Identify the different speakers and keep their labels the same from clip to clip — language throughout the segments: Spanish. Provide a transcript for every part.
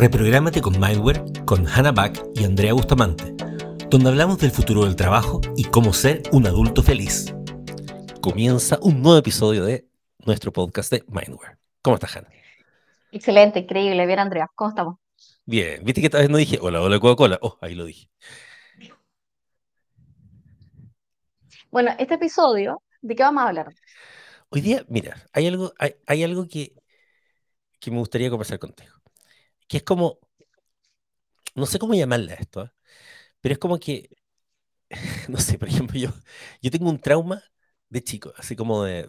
Speaker 1: Reprográmate con Mindware con Hannah Back y Andrea Bustamante, donde hablamos del futuro del trabajo y cómo ser un adulto feliz. Comienza un nuevo episodio de nuestro podcast de Mindware. ¿Cómo estás, Hannah?
Speaker 2: Excelente, increíble. Bien, Andrea, ¿cómo estamos?
Speaker 1: Bien, viste que esta vez no dije hola, hola, Coca-Cola. Oh, ahí lo dije.
Speaker 2: Bueno, este episodio, ¿de qué vamos a hablar?
Speaker 1: Hoy día, mira, hay algo, hay, hay algo que, que me gustaría conversar contigo que es como, no sé cómo llamarle a esto, ¿eh? pero es como que, no sé, por ejemplo, yo, yo tengo un trauma de chico, así como de,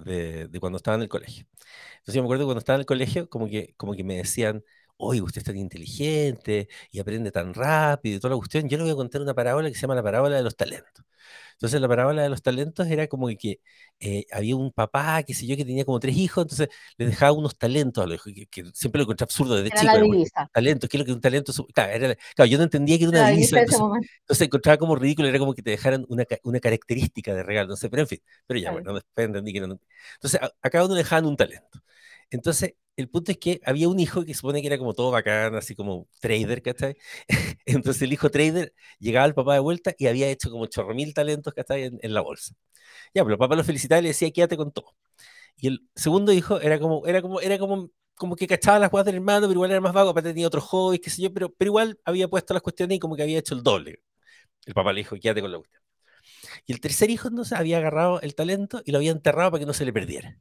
Speaker 1: de, cuando estaba en el colegio. Entonces yo me acuerdo cuando estaba en el colegio, como que, como que me decían, oye, usted es tan inteligente y aprende tan rápido y toda la cuestión. Yo le voy a contar una parábola que se llama la parábola de los talentos. Entonces la parábola de los talentos era como que eh, había un papá, qué sé yo, que tenía como tres hijos, entonces le dejaba unos talentos a los hijos, que, siempre lo encontré absurdo desde chico. talentos, ¿qué es lo que un talento? Claro, yo no entendía que era una divisa. Entonces, encontraba como ridículo, era como que te dejaran una, una característica de regalo, no sé, pero en fin, pero ya, bueno, después entendí que no. Entonces, a, a cada uno le dejaban un talento. Entonces, el punto es que había un hijo que supone que era como todo bacán, así como trader, ¿cachai? Entonces el hijo trader llegaba al papá de vuelta y había hecho como chorro mil talentos, ¿cachai? En, en la bolsa. Ya, pero el papá lo felicitaba y le decía, quédate con todo. Y el segundo hijo era como, era como, era como, como que cachaba las cosas del hermano, pero igual era más vago, aparte tenía otros hobbies, qué sé yo, pero, pero igual había puesto las cuestiones y como que había hecho el doble. El papá le dijo, quédate con la cuestión. Y el tercer hijo entonces había agarrado el talento y lo había enterrado para que no se le perdiera.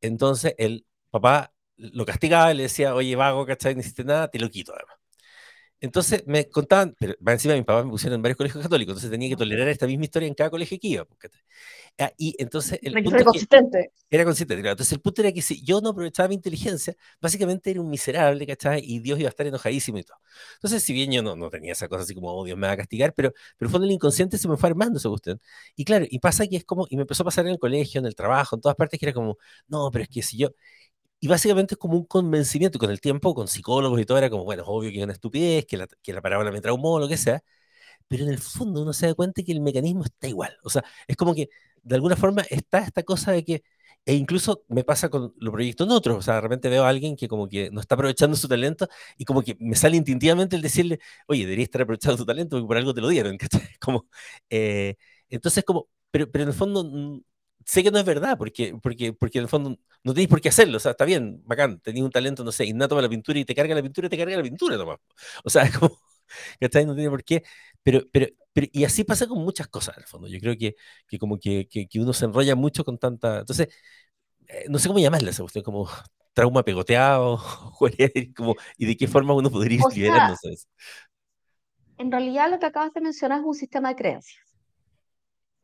Speaker 1: Entonces el papá lo castigaba y le decía, oye, vago, ¿cachai? No hiciste nada, te lo quito además. Entonces me contaban, pero encima mis papás me pusieron en varios colegios católicos, entonces tenía que tolerar esta misma historia en cada colegio que iba. Pues, ah, y entonces el
Speaker 2: punto era consistente.
Speaker 1: Era consistente, claro. Entonces el punto era que si yo no aprovechaba mi inteligencia, básicamente era un miserable, ¿cachai? Y Dios iba a estar enojadísimo y todo. Entonces, si bien yo no, no tenía esa cosa así como, oh, Dios me va a castigar, pero, pero fondo el inconsciente se me fue armando esa cuestión. Y claro, y pasa que es como, y me empezó a pasar en el colegio, en el trabajo, en todas partes, que era como, no, pero es que si yo, y básicamente es como un convencimiento, y con el tiempo, con psicólogos y todo, era como, bueno, es obvio que es una estupidez, que la, que la parábola me traumó, lo que sea, pero en el fondo uno se da cuenta que el mecanismo está igual. O sea, es como que de alguna forma está esta cosa de que, e incluso me pasa con los proyectos en otros, o sea, de repente veo a alguien que como que no está aprovechando su talento y como que me sale instintivamente el decirle, oye, debería estar aprovechando tu talento porque por algo te lo dieron, Como, eh, entonces como, pero, pero en el fondo mm, sé que no es verdad, porque, porque, porque en el fondo no tenéis por qué hacerlo, o sea, está bien, bacán, tenéis un talento, no sé, innato para la pintura y te carga la pintura y te carga la pintura nomás. O sea, es como, ¿cachai? No tiene por qué, pero, pero, pero, y así pasa con muchas cosas, en el fondo. Yo creo que, que como que, que, uno se enrolla mucho con tanta, entonces, eh, no sé cómo llamarla esa cuestión, como trauma pegoteado, como, y de qué forma uno podría ir liberándose eso.
Speaker 2: En realidad lo que acabas de mencionar es un sistema de creencias.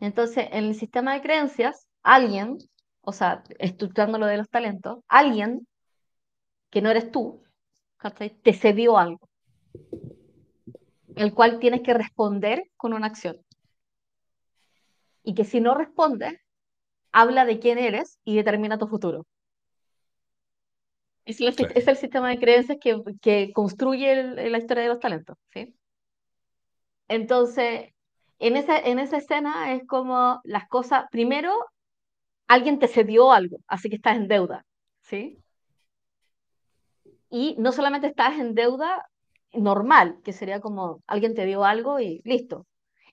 Speaker 2: Entonces, en el sistema de creencias, alguien, o sea, estructurando lo de los talentos, alguien que no eres tú, te cedió algo, el cual tienes que responder con una acción. Y que si no respondes, habla de quién eres y determina tu futuro. Es, el sistema de creencias que, que construye la historia de los talentos. ¿sí? Entonces, en esa, en esa escena es como las cosas, primero, alguien te cedió algo, así que estás en deuda, ¿sí? Y no solamente estás en deuda normal, que sería como alguien te dio algo y listo.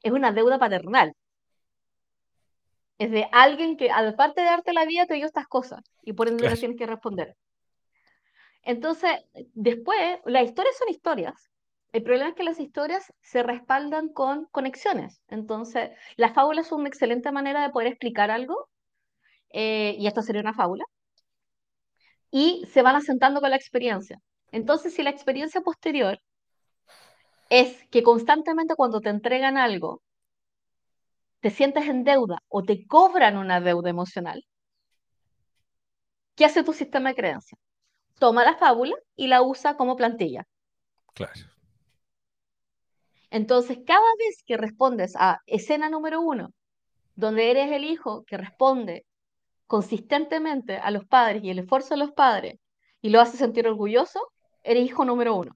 Speaker 2: Es una deuda paternal. Es de alguien que, aparte de darte la vida, te dio estas cosas y por ende las tienes que responder. Entonces, después, las historias son historias, el problema es que las historias se respaldan con conexiones. Entonces, la fábula es una excelente manera de poder explicar algo, eh, y esto sería una fábula, y se van asentando con la experiencia. Entonces, si la experiencia posterior es que constantemente cuando te entregan algo, te sientes en deuda o te cobran una deuda emocional, ¿qué hace tu sistema de creencias? Toma la fábula y la usa como plantilla.
Speaker 1: Claro.
Speaker 2: Entonces, cada vez que respondes a escena número uno, donde eres el hijo que responde consistentemente a los padres y el esfuerzo de los padres y lo hace sentir orgulloso, eres hijo número uno.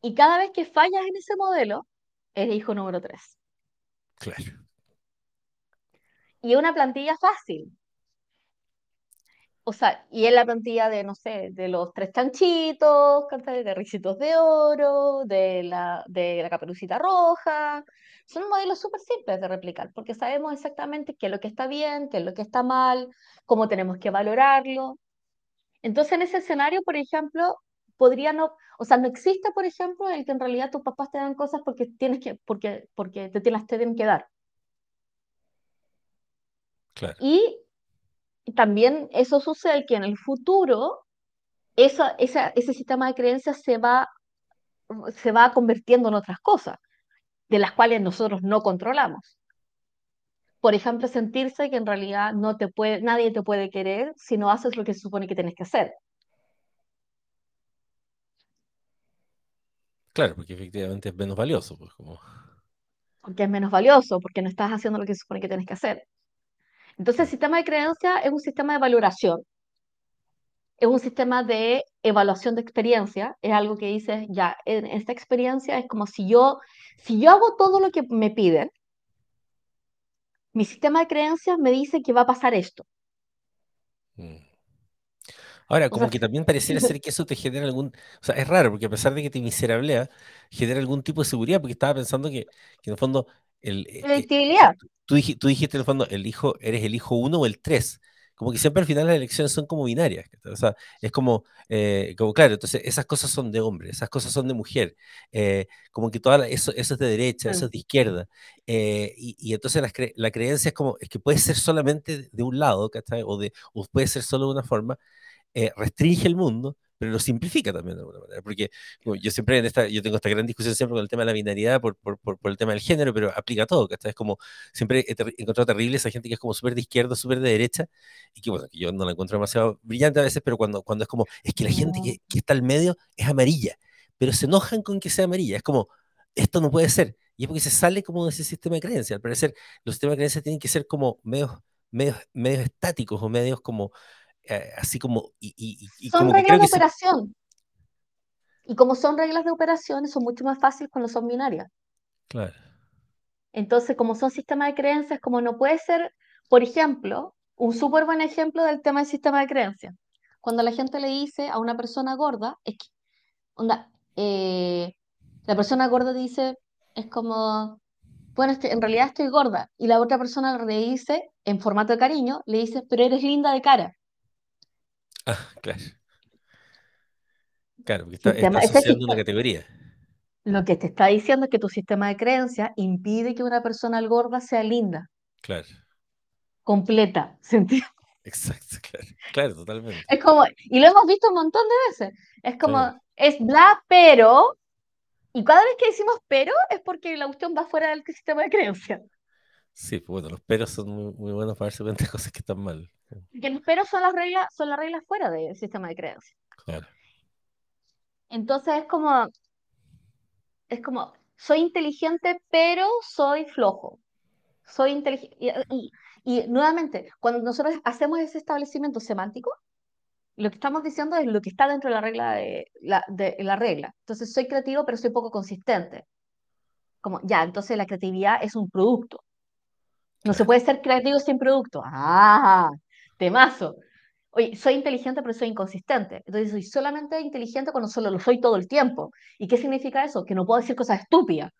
Speaker 2: Y cada vez que fallas en ese modelo, eres hijo número tres.
Speaker 1: Claro.
Speaker 2: Y es una plantilla fácil. O sea, y es la plantilla de, no sé, de los tres chanchitos. De Ricitos de Oro, de la, de la Caperucita Roja. Son modelos súper simples de replicar, porque sabemos exactamente qué es lo que está bien, qué es lo que está mal, cómo tenemos que valorarlo. Entonces, en ese escenario, por ejemplo, podría no, o sea, no existe, por ejemplo, el que en realidad tus papás te dan cosas porque tienes que, porque, porque te, las tienen que dar.
Speaker 1: Claro.
Speaker 2: Y también eso sucede que en el futuro esa, esa, ese sistema de creencias se va, se va convirtiendo en otras cosas, de las cuales nosotros no controlamos. Por ejemplo, sentirse que en realidad no te puede, nadie te puede querer si no haces lo que se supone que tienes que hacer.
Speaker 1: Claro, porque efectivamente es menos valioso, pues como.
Speaker 2: Porque es menos valioso, porque no estás haciendo lo que se supone que tienes que hacer. Entonces, el sistema de creencia es un sistema de valoración, es un sistema de evaluación de experiencia, es algo que dices, ya, en esta experiencia es como si yo, si yo hago todo lo que me piden, mi sistema de creencias me dice que va a pasar esto.
Speaker 1: Mm. Ahora,
Speaker 2: O sea,
Speaker 1: como que también pareciera ser que eso te genera algún, o sea, es raro, porque a pesar de que te miserablea, genera algún tipo de seguridad, porque estaba pensando que, que en el fondo, el, eh, eh, tú, tú dij- tú dijiste en el fondo, el hijo, eres el hijo uno o el tres, como que siempre al final las elecciones son como binarias, o sea, es como, eh, como claro, entonces esas cosas son de hombre, esas cosas son de mujer, eh, como que toda la- eso, eso es de derecha, eso
Speaker 2: Mm.
Speaker 1: es de izquierda, eh, y, y entonces las cre- la creencia es como, es que puede ser solamente de un lado, ¿cachai? O, de, o puede ser solo de una forma, eh, restringe el mundo, pero lo simplifica también de alguna manera. Porque bueno, yo siempre en esta, yo tengo esta gran discusión siempre con el tema de la binaridad por, por, por, por el tema del género, pero aplica todo, ¿cachai? Es como, siempre he, ter- encontrado terrible esa gente que es como súper de izquierda, súper de derecha, y que bueno, que yo no la encuentro demasiado brillante a veces, pero cuando, cuando es como, es que la gente que, que está al medio es amarilla, pero se enojan con que sea amarilla, es como, esto no puede ser. Y es porque se sale como de ese sistema de creencias. Al parecer, los sistemas de creencias tienen que ser como medios, medios, medios estáticos o medios como eh, así como, y, y- y
Speaker 2: Son
Speaker 1: como que
Speaker 2: reglas
Speaker 1: creo
Speaker 2: de
Speaker 1: que
Speaker 2: operación. Y como son reglas de operación, son mucho más fáciles cuando son binarias.
Speaker 1: claro,
Speaker 2: Entonces, como son sistemas de creencias, como no puede ser, por ejemplo, un súper buen ejemplo del tema del sistema de creencias. Cuando la gente le dice a una persona gorda, es que, onda, eh, la persona gorda dice, es como, bueno, en realidad estoy gorda. Y la otra persona le dice, en formato de cariño, le dice, pero eres linda de cara.
Speaker 1: Ah, claro, claro, porque está, está
Speaker 2: Sistema, ese
Speaker 1: asociando una
Speaker 2: sistema,
Speaker 1: categoría,
Speaker 2: lo que te está diciendo es que tu sistema de creencias impide que una persona gorda sea linda,
Speaker 1: claro,
Speaker 2: completa. ¿se entiende?
Speaker 1: exacto, claro, claro, totalmente,
Speaker 2: Es como, y lo hemos visto un montón de veces, es
Speaker 1: claro,
Speaker 2: como, es bla, pero, y cada vez que decimos pero es porque la cuestión va fuera del sistema de creencias.
Speaker 1: sí, pues bueno, los peros son muy, muy buenos para darse cuenta de cosas que están mal,
Speaker 2: Que los pero son las reglas, son las reglas fuera del sistema de creencias.
Speaker 1: claro,
Speaker 2: Entonces es como, es como, soy inteligente, pero soy flojo. Soy inteligente. Y, y- y nuevamente, cuando nosotros hacemos ese establecimiento semántico, lo que estamos diciendo es lo que está dentro de la regla de la, de la regla. Entonces, soy creativo, pero soy poco consistente. Como, ya, entonces la creatividad es un producto. No se puede ser creativo sin producto. Ah, temazo. Oye, soy inteligente, pero soy inconsistente. Entonces, soy solamente inteligente cuando solo lo soy todo el tiempo. ¿Y qué significa eso? Que no puedo decir cosas estúpidas.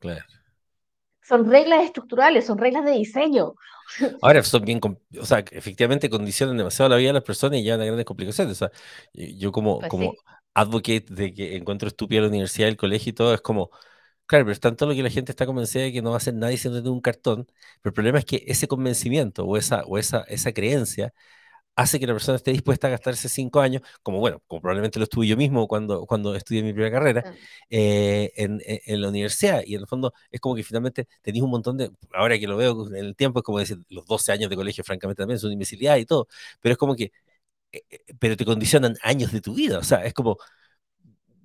Speaker 1: claro.
Speaker 2: Son reglas estructurales, son reglas de diseño.
Speaker 1: Ahora son bien, o sea, efectivamente condicionan demasiado la vida de las personas y llevan a grandes complicaciones, o sea, yo como,
Speaker 2: Pues
Speaker 1: como
Speaker 2: sí.
Speaker 1: advocate de que encuentro estúpida la universidad, el colegio y todo, es como, Claro, pero es tanto lo que la gente está convencida de que no va a hacer nadie siendo de un cartón, pero el problema es que ese convencimiento o esa, o esa, esa creencia hace que la persona esté dispuesta a gastarse cinco años, como bueno, como probablemente lo estuve yo mismo cuando, cuando estudié mi primera carrera, eh, en, en- en la universidad. Y en el fondo es como que finalmente tenéis un montón de, ahora que lo veo en el tiempo, es como decir, los 12 años de colegio, francamente también, son una imbecilidad y todo, pero es como que, eh, eh, pero te condicionan años de tu vida, o sea, es como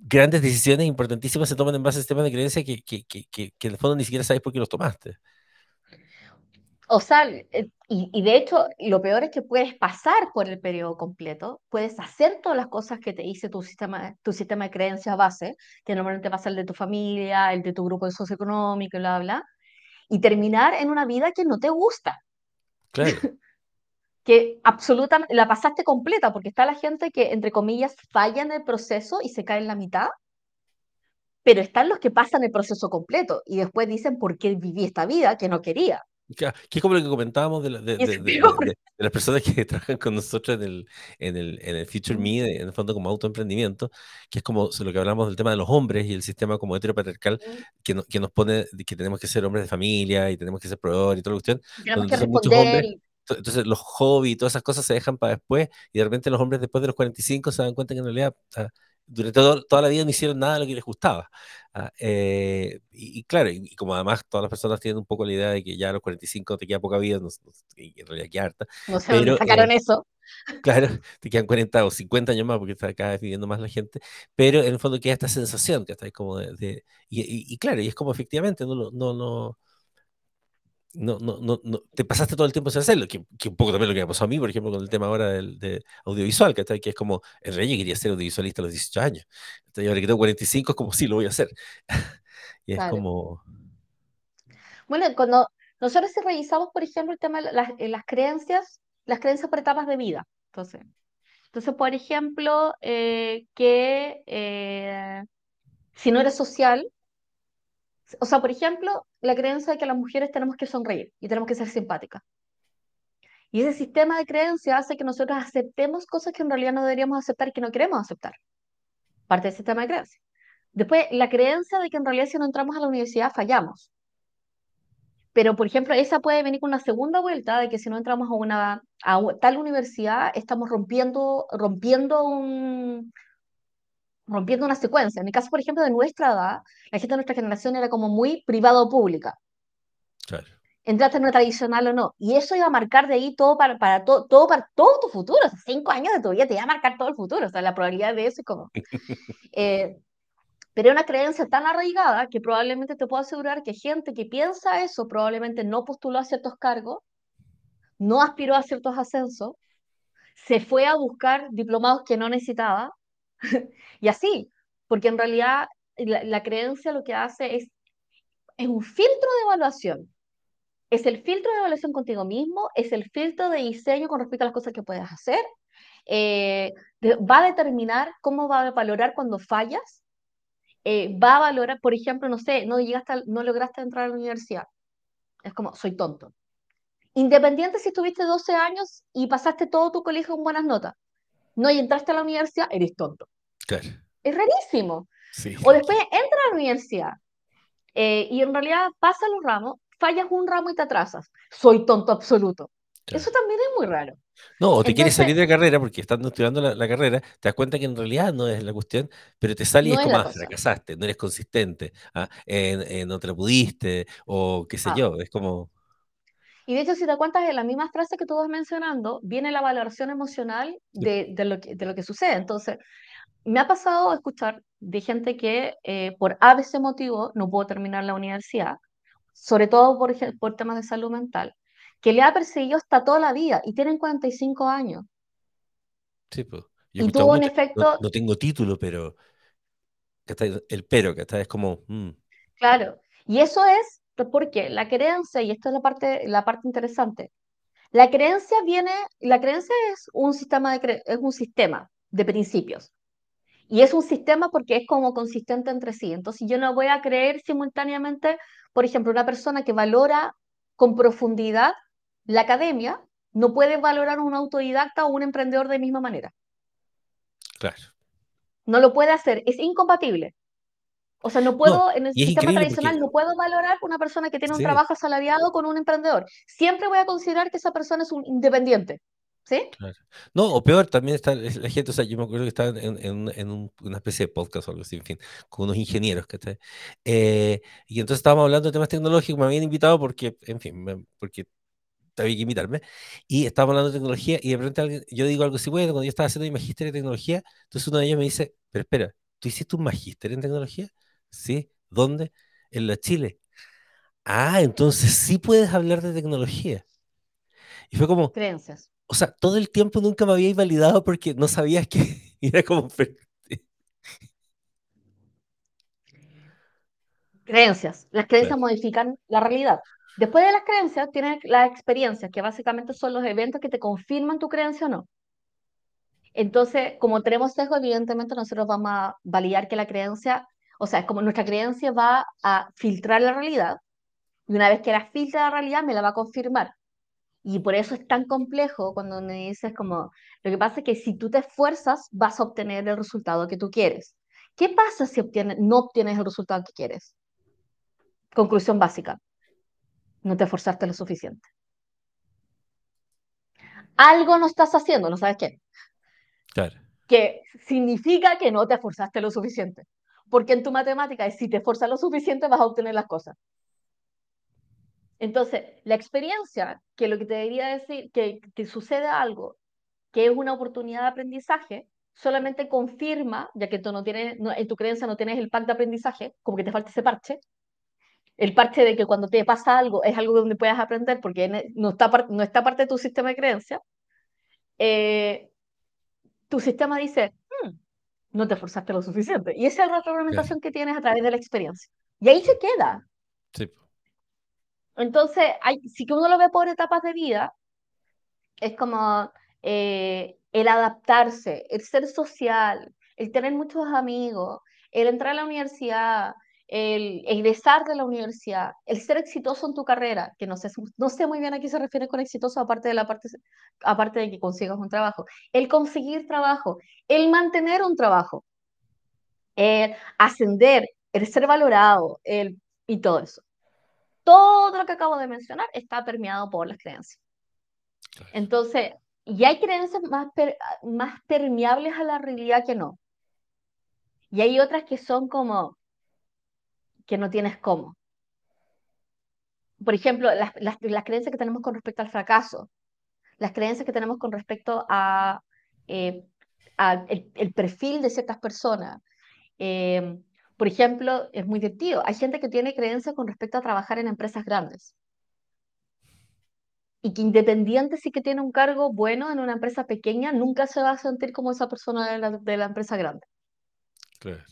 Speaker 1: grandes decisiones importantísimas se toman en base a sistemas de creencia que, que, que, que, que en el fondo ni siquiera sabes por qué los tomaste.
Speaker 2: O sea, eh, y, y de hecho, lo peor es que puedes pasar por el periodo completo, puedes hacer todas las cosas que te dice tu sistema, tu sistema de creencias base, que normalmente pasa el de tu familia, el de tu grupo socioeconómico, bla, bla, y terminar en una vida que no te gusta,
Speaker 1: Claro,
Speaker 2: que absolutamente la pasaste completa, porque está la gente que, entre comillas, falla en el proceso y se cae en la mitad, pero están los que pasan el proceso completo y después dicen por qué viví esta vida que no quería.
Speaker 1: Que es como lo que comentábamos de, de, de, de, las personas que trabajan con nosotros en el, en el, en el Future Me, en el fondo como autoemprendimiento, que es como lo que hablamos del tema de los hombres y el sistema como heteropatriarcal que, no, que nos pone que tenemos que ser hombres de familia y tenemos que ser proveedores y toda la cuestión.
Speaker 2: Tenemos que responder.
Speaker 1: Hombres, entonces los hobbies y todas esas cosas se dejan para después y de repente los hombres después de los 45 se dan cuenta que en realidad durante toda la vida no hicieron nada de lo que les gustaba. Ah, eh, y, claro, y, como además todas las personas tienen un poco la idea de que ya a los 45 te queda poca vida, no, en realidad queda harta.
Speaker 2: No sé pero, sacaron eh, eso.
Speaker 1: Claro, te quedan 40 o 50 años más porque está cada vez viviendo más la gente, pero en el fondo queda esta sensación que está como de... y, claro, y es como efectivamente, no, no, no, no, no, no, no, te pasaste todo el tiempo sin hacerlo, que, que, un poco también lo que me pasó a mí, por ejemplo, con el tema ahora del, de audiovisual, que, que es como, el rey quería ser audiovisualista a los 18 años, entonces ahora que tengo 45 es como, sí, lo voy a hacer. y es como...
Speaker 2: Bueno, cuando nosotros si revisamos, por ejemplo, el tema de las, eh, las creencias, las creencias por etapas de vida, entonces, entonces por ejemplo, eh, que eh, si no eres social, o sea, por ejemplo, la creencia de que las mujeres tenemos que sonreír y tenemos que ser simpáticas. Y ese sistema de creencia hace que nosotros aceptemos cosas que en realidad no deberíamos aceptar y que no queremos aceptar. Parte del sistema de creencia. Después, la creencia de que en realidad si no entramos a la universidad fallamos. Pero, por ejemplo, esa puede venir con una segunda vuelta de que si no entramos a una a tal universidad, estamos rompiendo, rompiendo un, rompiendo una secuencia. En el caso, por ejemplo, de nuestra edad, la gente de nuestra generación era como muy privado o pública. Claro. Entraste en una tradicional o no. Y eso iba a marcar de ahí todo para, para todo, todo para todo tu futuro. O sea, cinco años de tu vida te iba a marcar todo el futuro. O sea, la probabilidad de eso es como... Eh, pero es una creencia tan arraigada que probablemente te puedo asegurar que gente que piensa eso probablemente no postuló a ciertos cargos, no aspiró a ciertos ascensos, se fue a buscar diplomados que no necesitaba y así, porque en realidad la, creencia lo que hace es, es un filtro de evaluación. Es el filtro de evaluación contigo mismo, es el filtro de diseño con respecto a las cosas que puedes hacer. Eh, va a determinar cómo va a valorar cuando fallas. Eh, va a valorar, por ejemplo, no sé, no, llegaste no lograste entrar a la universidad. Es como, soy tonto. Independiente si tuviste 12 años y pasaste todo tu colegio con buenas notas no y entraste a la universidad, eres tonto.
Speaker 1: Claro.
Speaker 2: Es rarísimo. o después entra a la universidad eh, y en realidad pasa los ramos, fallas un ramo y te atrasas. Soy tonto absoluto. Eso también es muy raro.
Speaker 1: No, o te quieres salir de la carrera porque estando estudiando la, carrera, te das cuenta que en realidad no es la cuestión, pero te sales y es como, ah, fracasaste, no eres consistente, ¿ah? no te pudiste, o qué sé ah. yo, es como...
Speaker 2: Y de hecho, si te cuentas en la misma frase que tú vas mencionando, viene la valoración emocional de, de, lo, que, de lo que sucede. Entonces, me ha pasado escuchar de gente que eh, por ABC motivo no pudo terminar la universidad, sobre todo por, por temas de salud mental, que le ha perseguido hasta toda la vida y tienen 45 años.
Speaker 1: Sí, pues. y tuvo un efecto... No, tengo título, pero... El pero, que está es como... Mm.
Speaker 2: Claro. Y eso es porque la creencia, y esto es la parte, la parte interesante, la creencia viene, la creencia es un sistema de, es un sistema de principios. Y es un sistema porque es como consistente entre sí. Entonces yo no voy a creer simultáneamente, por ejemplo, una persona que valora con profundidad la academia, no puede valorar un autodidacta o un emprendedor de misma manera.
Speaker 1: Claro.
Speaker 2: No lo puede hacer, es incompatible. O sea, no puedo, en el sistema tradicional, no puedo valorar una persona que tiene un trabajo asalariado con un emprendedor. Siempre voy a considerar que esa persona es un independiente. ¿Sí?
Speaker 1: Claro. No, o peor, también está la gente, o sea, yo me acuerdo que estaba en, en, en una especie de podcast o algo así, en fin, con unos ingenieros, que eh, y entonces estábamos hablando de temas tecnológicos, me habían invitado porque, en fin, porque había que invitarme, y estábamos hablando de tecnología, y de repente yo digo algo así, bueno, cuando yo estaba haciendo mi magíster en tecnología, entonces uno de ellos me dice, pero espera, ¿tú hiciste un magíster en tecnología? ¿Sí? ¿Dónde? En la Chile. Ah, entonces sí puedes hablar de tecnología. Y fue como...
Speaker 2: Creencias.
Speaker 1: O sea, todo el tiempo nunca me había validado porque no sabías que era como...
Speaker 2: Creencias. Las creencias modifican la realidad. Después de las creencias, tienes las experiencias, que básicamente son los eventos que te confirman tu creencia o no. Entonces, como tenemos sesgo, evidentemente nosotros vamos a validar que la creencia, o sea, es como nuestra creencia va a filtrar la realidad, y una vez que la filtra la realidad, me la va a confirmar. Y por eso es tan complejo cuando me dices como, lo que pasa es que si tú te esfuerzas, vas a obtener el resultado que tú quieres. ¿Qué pasa si obtienes, no obtienes el resultado que quieres? Conclusión básica, no te esforzaste lo suficiente. Algo no estás haciendo, no sabes qué.
Speaker 1: Claro.
Speaker 2: Que significa que no te esforzaste lo suficiente. Porque en tu matemática si te esforzas lo suficiente vas a obtener las cosas. Entonces, la experiencia, que lo que te debería decir, que te sucede algo, que es una oportunidad de aprendizaje, solamente confirma, ya que tú no tienes, no, en tu creencia no tienes el pack de aprendizaje, como que te falta ese parche, el parche de que cuando te pasa algo es algo donde puedas aprender porque no está, no está parte de tu sistema de creencia, eh, tu sistema dice, no te esforzaste lo suficiente. Y esa es la retroalimentación que tienes a través de la experiencia. Y ahí se queda.
Speaker 1: Sí.
Speaker 2: Entonces, hay, si que uno lo ve por etapas de vida, es como eh, el adaptarse, el ser social, el tener muchos amigos, el entrar a la universidad, el egresar de la universidad, el ser exitoso en tu carrera, que no sé, no sé muy bien a qué se refiere con exitoso, aparte de, la parte, aparte de que consigas un trabajo, el conseguir trabajo, el mantener un trabajo, el ascender, el ser valorado, el, y todo eso. Todo lo que acabo de mencionar está permeado por las creencias. Entonces, y hay creencias más, más permeables a la realidad que no. Y hay otras que son como, que no tienes cómo. Por ejemplo, las, las, las, creencias que tenemos con respecto al fracaso, las creencias que tenemos con respecto a, eh, a el, el, perfil de ciertas personas. Eh, por ejemplo, es muy divertido. Hay gente que tiene creencias con respecto a trabajar en empresas grandes. Y que independiente si que tiene un cargo bueno en una empresa pequeña, nunca se va a sentir como esa persona de la, de la empresa grande.
Speaker 1: Claro.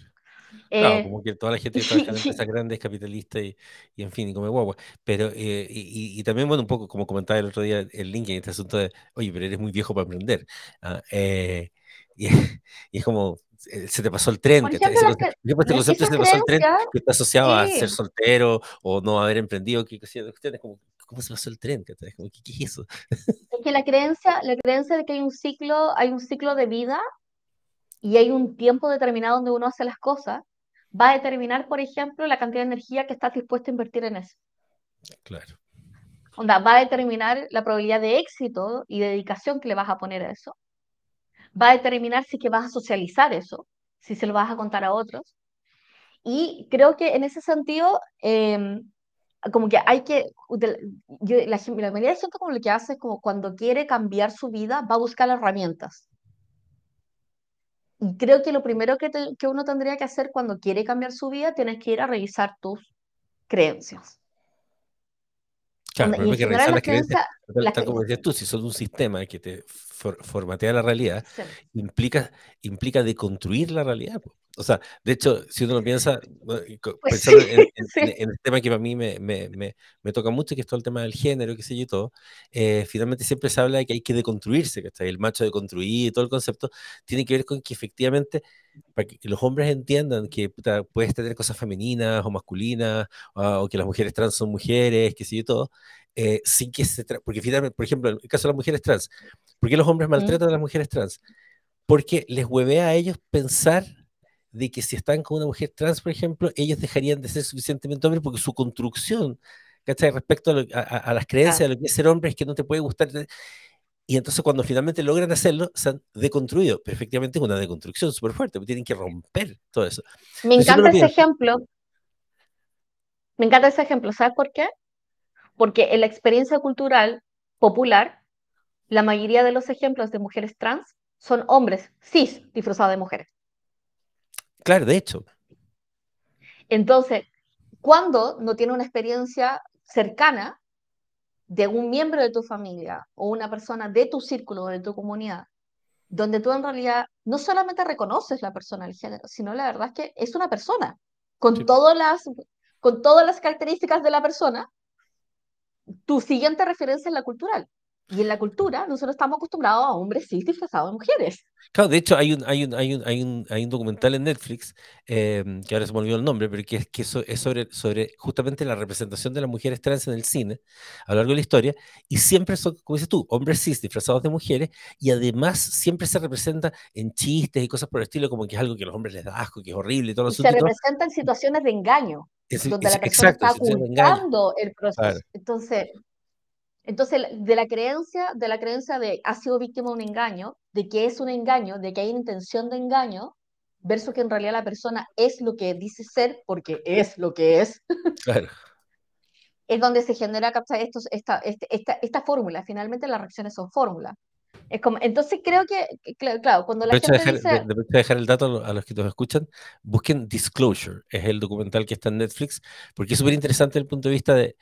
Speaker 1: Claro, eh, como que toda la gente que trabaja en empresas grandes, capitalistas y, y, en fin, y come guagua. Pero, eh, y, y, también, bueno, un poco como comentaba el otro día en este asunto de, oye, pero eres muy viejo para aprender. ¿ah? Eh, y, y, es como, se te pasó el tren.
Speaker 2: Por ejemplo,
Speaker 1: que,
Speaker 2: la que,
Speaker 1: este concepto se te pasó el tren que está asociado sí. a ser soltero o no haber emprendido. Que, que, como, ¿Cómo se pasó el tren? ¿Qué, qué, qué es eso?
Speaker 2: Es que la creencia, la creencia de que hay un ciclo, hay un ciclo de vida y hay un tiempo determinado donde uno hace las cosas, va a determinar, por ejemplo, la cantidad de energía que estás dispuesto a invertir en eso.
Speaker 1: Claro.
Speaker 2: Onda, va a determinar la probabilidad de éxito y dedicación que le vas a poner a eso. Va a determinar si que vas a socializar eso, si se lo vas a contar a otros. Y creo que en ese sentido, eh, como que hay que, yo, la, la mayoría de gente como lo que hace es como cuando quiere cambiar su vida, va a buscar herramientas. Y creo que lo primero que, te, que uno tendría que hacer cuando quiere cambiar su vida, tienes que ir a revisar tus creencias.
Speaker 1: Claro, y en que revisar las creencias, tal como decías tú, si son un sistema que te for, formatea la realidad, sí. implica, implica deconstruir la realidad. O sea, de hecho, si uno lo piensa, pues pensando sí, en, en, sí. en, el tema que para mí me, me, me, me, toca mucho, que es todo el tema del género, qué sé yo y todo, eh, finalmente siempre se habla de que hay que deconstruirse, que está el macho deconstruir y todo el concepto, tiene que ver con que efectivamente para que los hombres entiendan que puta, puedes tener cosas femeninas o masculinas, o, o, que las mujeres trans son mujeres, qué sé yo, todo, eh, sin que se... Porque finalmente, por ejemplo, en el caso de las mujeres trans, ¿por qué los hombres maltratan a las mujeres trans? Porque les huevea a ellos pensar de que si están con una mujer trans, por ejemplo, ellos dejarían de ser suficientemente hombres porque su construcción, ¿cachai? Respecto a, lo, a, a las creencias ah. de lo que es ser hombre es que no te puede gustar. Y entonces cuando finalmente logran hacerlo, se han deconstruido. Pero efectivamente es una deconstrucción súper fuerte, tienen que romper todo eso.
Speaker 2: Me entonces, encanta ese ejemplo. Me encanta ese ejemplo. ¿Sabes por qué? Porque en la experiencia cultural popular, la mayoría de los ejemplos de mujeres trans son hombres cis disfrazados de mujeres.
Speaker 1: Claro, de hecho.
Speaker 2: Entonces, cuando no tiene una experiencia cercana de un miembro de tu familia o una persona de tu círculo o de tu comunidad, donde tú en realidad no solamente reconoces la persona del género, sino la verdad es que es una persona con, sí. todas, las, con todas las características de la persona, tu siguiente referencia es la cultural. Y en la cultura nosotros estamos acostumbrados a hombres cis disfrazados de mujeres.
Speaker 1: Claro, de hecho hay un, hay un, hay un, hay un, hay un documental en Netflix, em, que ahora se me olvidó el nombre, pero que es, que eso es sobre, sobre justamente la representación de las mujeres trans en el cine a lo largo de la historia, y siempre son, como dices tú, hombres cis disfrazados de mujeres, y además siempre se representa en chistes y cosas por el estilo, como que es algo que a los hombres les da asco, que es horrible y todo lo
Speaker 2: se representa en situaciones de engaño,
Speaker 1: Es-
Speaker 2: donde
Speaker 1: es-
Speaker 2: la persona
Speaker 1: exacto,
Speaker 2: está ocultando el proceso.
Speaker 1: Claro.
Speaker 2: Entonces, entonces, de la creencia, de la creencia de ha sido víctima de un engaño, de que es un engaño, de que hay intención de engaño, versus que en realidad la persona es lo que dice ser porque es lo que es,
Speaker 1: Claro.
Speaker 2: es donde se genera. Estos, esta, este- esta, esta fórmula. Finalmente las reacciones son fórmulas. Es como, entonces creo que, que, cl- claro, cuando la
Speaker 1: de
Speaker 2: gente
Speaker 1: dejar, de,
Speaker 2: dice,
Speaker 1: de- de dejar el dato a lo- a los que nos escuchan. Busquen Disclosure, es el documental que está en Netflix, porque es súper interesante desde el punto de vista de,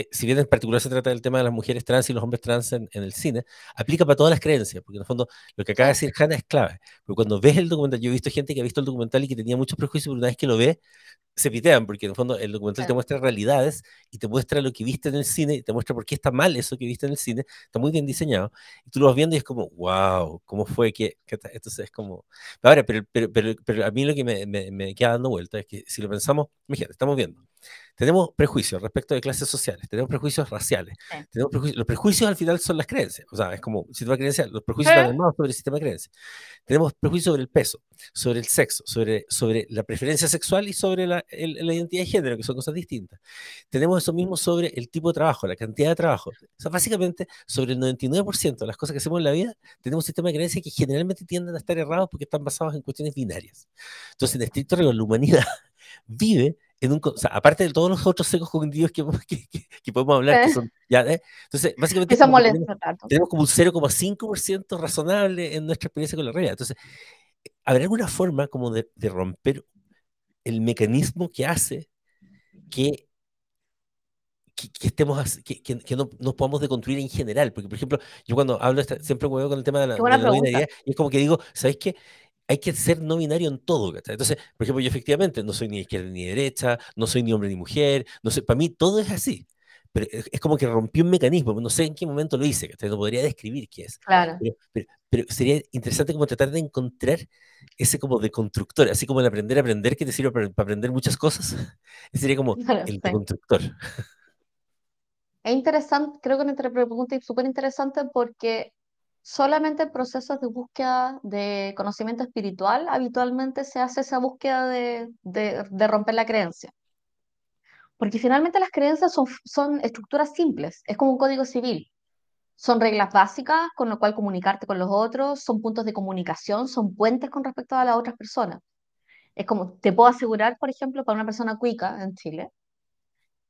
Speaker 1: eh, si bien en particular se trata del tema de las mujeres trans y los hombres trans en, en el cine, aplica para todas las creencias, porque en el fondo lo que acaba de decir Hannah es clave. Porque cuando ves el documental, yo he visto gente que ha visto el documental y que tenía muchos prejuicios, pero una vez que lo ve, se pitean, porque en el fondo el documental te muestra realidades y te muestra lo que viste en el cine, y te muestra por qué está mal eso que viste en el cine, está muy bien diseñado, y tú lo vas viendo y es como, wow, ¿cómo fue que, que ta-?" entonces es como, ahora, pero, pero, pero, pero a mí lo que me, me, me queda dando vuelta es que si lo pensamos, imagínate, estamos viendo, tenemos prejuicios respecto de clases sociales, tenemos prejuicios raciales,
Speaker 2: Sí.
Speaker 1: tenemos prejuicios, los prejuicios al final son las creencias, o sea, es como sistema de creencias, los prejuicios
Speaker 2: Sí.
Speaker 1: están sobre el sistema de creencias. Tenemos prejuicios sobre el peso, sobre el sexo, sobre, sobre la preferencia sexual y sobre la, el- la identidad de género, que son cosas distintas. Tenemos eso mismo sobre el tipo de trabajo, la cantidad de trabajo. O sea, básicamente, sobre el 99% de las cosas que hacemos en la vida, tenemos un sistema de creencias que generalmente tienden a estar errados porque están basados en cuestiones binarias. Entonces, en estricto rigor, la humanidad vive en un... co- O sea, aparte de todos los otros secos cognitivos que, que, que- que podemos hablar, que son... Ya, ¿eh? Entonces, básicamente... Como tenemos- tenemos como un 0,5% razonable en nuestra experiencia con la realidad. Entonces, ¿habrá alguna forma como de, de romper el mecanismo que hace que, que, que estemos que, que, no nos podamos deconstruir en general? Porque, por ejemplo, yo cuando hablo, siempre juego con el tema de la, de la binariedad, y es como que digo, ¿sabéis qué? Hay que ser no binario en todo, ¿cachai? Entonces, por ejemplo, yo efectivamente no soy ni izquierda ni derecha, no soy ni hombre ni mujer, no sé, para mí todo es así. Pero es, como que rompí un mecanismo, no sé en qué momento lo hice, ¿cachai? No podría describir qué es.
Speaker 2: Claro.
Speaker 1: Pero, pero, pero sería interesante como tratar de encontrar ese como deconstructor, así como el aprender a aprender que te sirve para, para aprender muchas cosas. Sería como
Speaker 2: Claro,
Speaker 1: el
Speaker 2: sí.
Speaker 1: deconstructor.
Speaker 2: Es interesante, creo que nuestra pregunta súper interesante porque solamente en procesos de búsqueda de conocimiento espiritual habitualmente se hace esa búsqueda de, de, romper la creencia. Porque finalmente las creencias son, son estructuras simples, es como un código civil. Son reglas básicas con lo cual comunicarte con los otros, son puntos de comunicación, son puentes con respecto a las otras personas. Es como, te puedo asegurar, por ejemplo, para una persona cuica en Chile,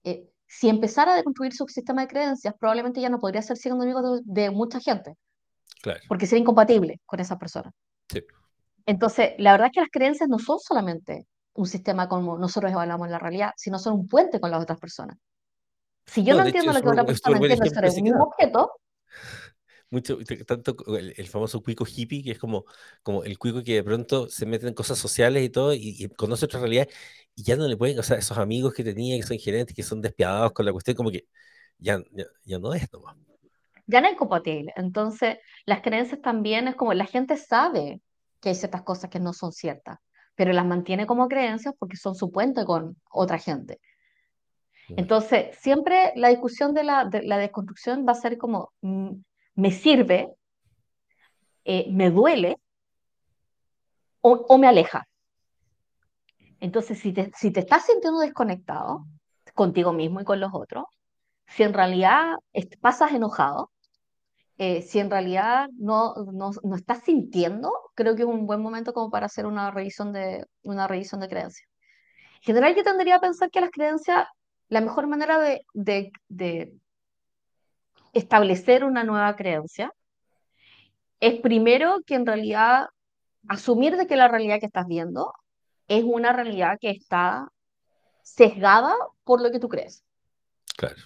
Speaker 2: eh, si empezara a deconstruir su sistema de creencias, probablemente ya no podría ser siendo amigo de mucha gente,
Speaker 1: Claro.
Speaker 2: porque sería incompatible con esa persona.
Speaker 1: Sí.
Speaker 2: Entonces, la verdad es que las creencias no son solamente un sistema como nosotros evaluamos la realidad, sino son un puente con las otras personas. Si yo
Speaker 1: No,
Speaker 2: no,
Speaker 1: de hecho,
Speaker 2: entiendo lo que otra persona entiende sobre un
Speaker 1: da.
Speaker 2: objeto,
Speaker 1: Mucho, tanto el, el famoso cuico hippie, que es como, como el cuico que de pronto se mete en cosas sociales y todo, y, y conoce otra realidad, y ya no le pueden, o sea, esos amigos que tenía, que son gerentes, que son despiadados con la cuestión, como que ya, ya, ya no es nomás.
Speaker 2: Ya no es compatible. Entonces, las creencias también es como la gente sabe que hay ciertas cosas que no son ciertas, pero las mantiene como creencias porque son su puente con otra gente. Entonces, siempre la discusión de la, de la desconstrucción va a ser como, mm, me sirve, eh, me duele o, o me aleja. Entonces, si te, si te estás sintiendo desconectado contigo mismo y con los otros, si en realidad pasas enojado, eh, si en realidad no, no, no estás sintiendo, creo que es un buen momento como para hacer una revisión de, una revisión de creencias. En general, yo tendría a pensar que las creencias, la mejor manera de, de, de establecer una nueva creencia es primero que en realidad asumir de que la realidad que estás viendo es una realidad que está sesgada por lo que tú crees.
Speaker 1: Claro.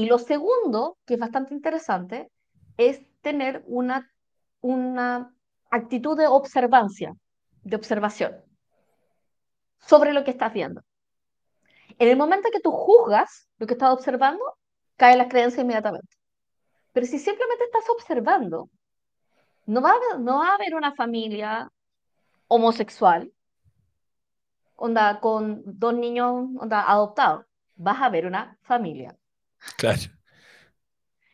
Speaker 2: Y lo segundo, que es bastante interesante, es tener una, una actitud de observancia, de observación sobre lo que estás viendo. En el momento que tú juzgas lo que estás observando, cae la creencia inmediatamente. Pero si simplemente estás observando, no va, a, no va a haber una familia homosexual con dos niños adoptados. Vas a ver una familia.
Speaker 1: Claro.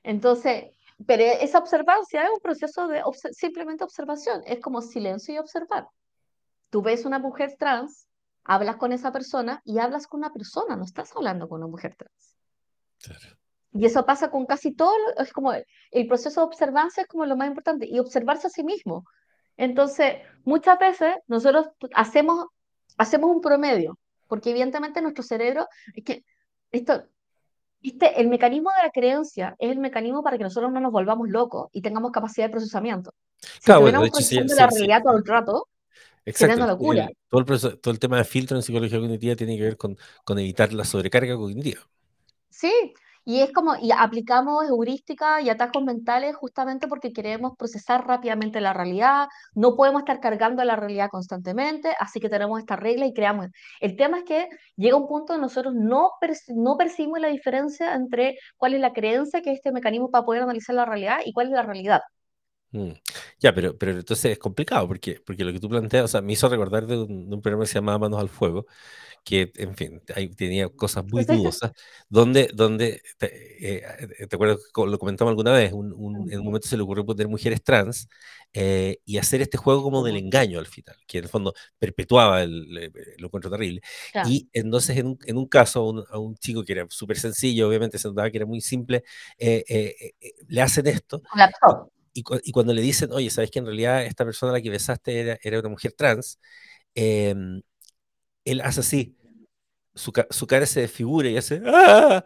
Speaker 2: Entonces, pero esa observancia es un proceso de obs simplemente observación, es como silencio y observar. Tú ves una mujer trans, hablas con esa persona y hablas con una persona, no estás hablando con una mujer trans.
Speaker 1: Claro.
Speaker 2: Y eso pasa con casi todo, es como el proceso de observancia es como lo más importante y observarse a sí mismo. Entonces, muchas veces nosotros hacemos, hacemos un promedio, porque evidentemente nuestro cerebro, es que esto, ¿viste? el mecanismo de la creencia es el mecanismo para que nosotros no nos volvamos locos y tengamos capacidad de procesamiento. Si
Speaker 1: Claro, bueno, de hecho, sí, sí,
Speaker 2: la
Speaker 1: sí.
Speaker 2: realidad todo el rato,
Speaker 1: Exacto.
Speaker 2: locura.
Speaker 1: el- todo, el proceso- todo el tema de filtro en psicología cognitiva tiene que ver con, con evitar la sobrecarga cognitiva.
Speaker 2: Sí, y es como, y aplicamos heurística y atajos mentales justamente porque queremos procesar rápidamente la realidad, no podemos estar cargando la realidad constantemente, así que tenemos esta regla y creamos. El tema es que llega un punto donde nosotros no, perci- no percibimos la diferencia entre cuál es la creencia que es este mecanismo para poder analizar la realidad y cuál es la realidad.
Speaker 1: Mm. Ya, pero, pero entonces es complicado porque, porque lo que tú planteas, o sea, me hizo recordar de un, de un programa que se llamaba Manos al Fuego, que, en fin, ahí tenía cosas muy dudosas, donde, donde te, eh, te acuerdas, que lo comentamos alguna vez, un, un- en un momento se le ocurrió poner mujeres trans eh, y hacer este juego como del engaño al final, que en el fondo perpetuaba el, el- lo encuentro terrible.
Speaker 2: Ya,
Speaker 1: Y entonces en un, en un caso, a un, a un chico que era súper sencillo, obviamente se notaba que era muy simple, eh, eh, eh, le hacen esto. Y, cu- y cuando le dicen, oye, ¿sabes que en realidad esta persona a la que besaste era, era una mujer trans? Em, él hace así, su, su cara se desfigura y hace ¡Ah!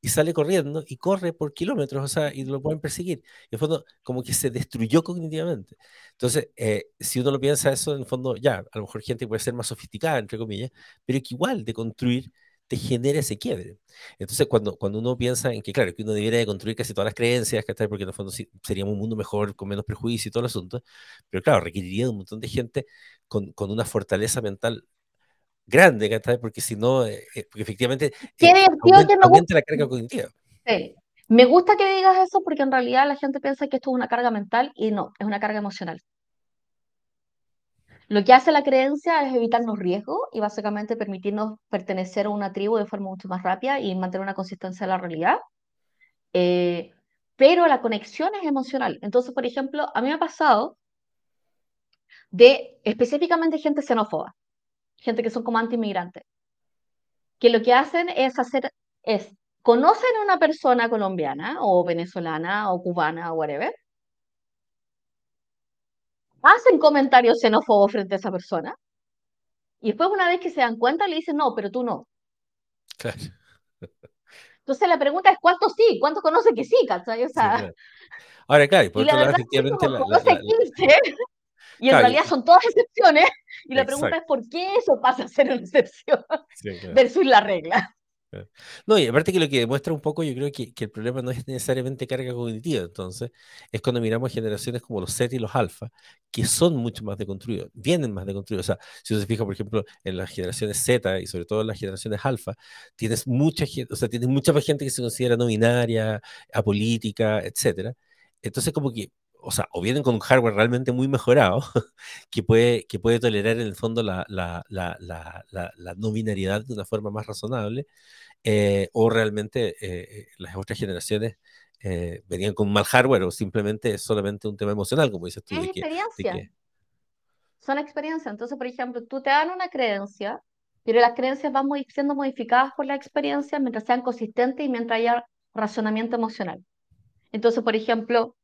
Speaker 1: y sale corriendo y corre por kilómetros, o sea, y lo pueden perseguir. Y en fondo, como que se destruyó cognitivamente. Entonces, eh, si uno lo piensa eso, en el fondo, ya, a lo mejor gente puede ser más sofisticada, entre comillas, pero que igual de construir te genera ese quiebre. Entonces, cuando, cuando uno piensa en que, claro, que uno debiera de construir casi todas las creencias, ¿cachai? porque en el fondo sí, seríamos un mundo mejor, con menos prejuicio y todo el asunto, pero claro, requeriría de un montón de gente con, con una fortaleza mental grande, ¿cachai? Porque si no, eh, eh, porque efectivamente
Speaker 2: Qué
Speaker 1: eh, aumenta,
Speaker 2: que me
Speaker 1: aumenta la
Speaker 2: gusta.
Speaker 1: carga cognitiva.
Speaker 2: Sí. Me gusta que digas eso porque en realidad la gente piensa que esto es una carga mental y no, es una carga emocional. Lo que hace la creencia es evitarnos riesgos y básicamente permitirnos pertenecer a una tribu de forma mucho más rápida y mantener una consistencia de la realidad. Eh, pero la conexión es emocional. Entonces, por ejemplo, a mí me ha pasado de específicamente gente xenófoba, gente que son como anti-inmigrantes, que lo que hacen es hacer, es, conocen a una persona colombiana o venezolana o cubana o whatever, hacen comentarios xenófobos frente a esa persona y después una vez que se dan cuenta le dicen, no, pero tú no.
Speaker 1: Claro,
Speaker 2: Entonces la pregunta es, ¿cuántos sí? ¿Cuántos conocen que sí? ¿cachai? O
Speaker 1: sí,
Speaker 2: sea,
Speaker 1: claro. Ahora, claro, y por
Speaker 2: y la
Speaker 1: otro lado,
Speaker 2: es que
Speaker 1: efectivamente, la, la, la- la-
Speaker 2: 15 y en
Speaker 1: claro,
Speaker 2: realidad son todas excepciones y la pregunta
Speaker 1: exacto,
Speaker 2: es, ¿por qué eso pasa a ser una excepción
Speaker 1: sí, claro.
Speaker 2: versus la regla?
Speaker 1: No, y aparte que lo que demuestra un poco, yo creo que, que el problema no es necesariamente carga cognitiva, entonces, es cuando miramos generaciones como los Z y los alfa, que son mucho más deconstruidos, vienen más deconstruidos. O sea, si uno se fija, por ejemplo, en las generaciones Z y sobre todo en las generaciones alfa, tienes mucha gente, o sea, tienes mucha más gente que se considera no binaria, apolítica, etcétera. Entonces, como que, o sea, o vienen con un hardware realmente muy mejorado, que puede, que puede tolerar en el fondo la, la, la, la, no binariedad de una forma más razonable, eh, o realmente eh, las otras generaciones eh, venían con mal hardware o simplemente es solamente un tema emocional, como dices tú,
Speaker 2: Es
Speaker 1: de que, de
Speaker 2: experiencia,
Speaker 1: que
Speaker 2: son experiencias. Entonces, por ejemplo, tú te dan una creencia, pero las creencias van siendo modificadas por la experiencia mientras sean consistentes y mientras haya razonamiento emocional. Entonces, por ejemplo,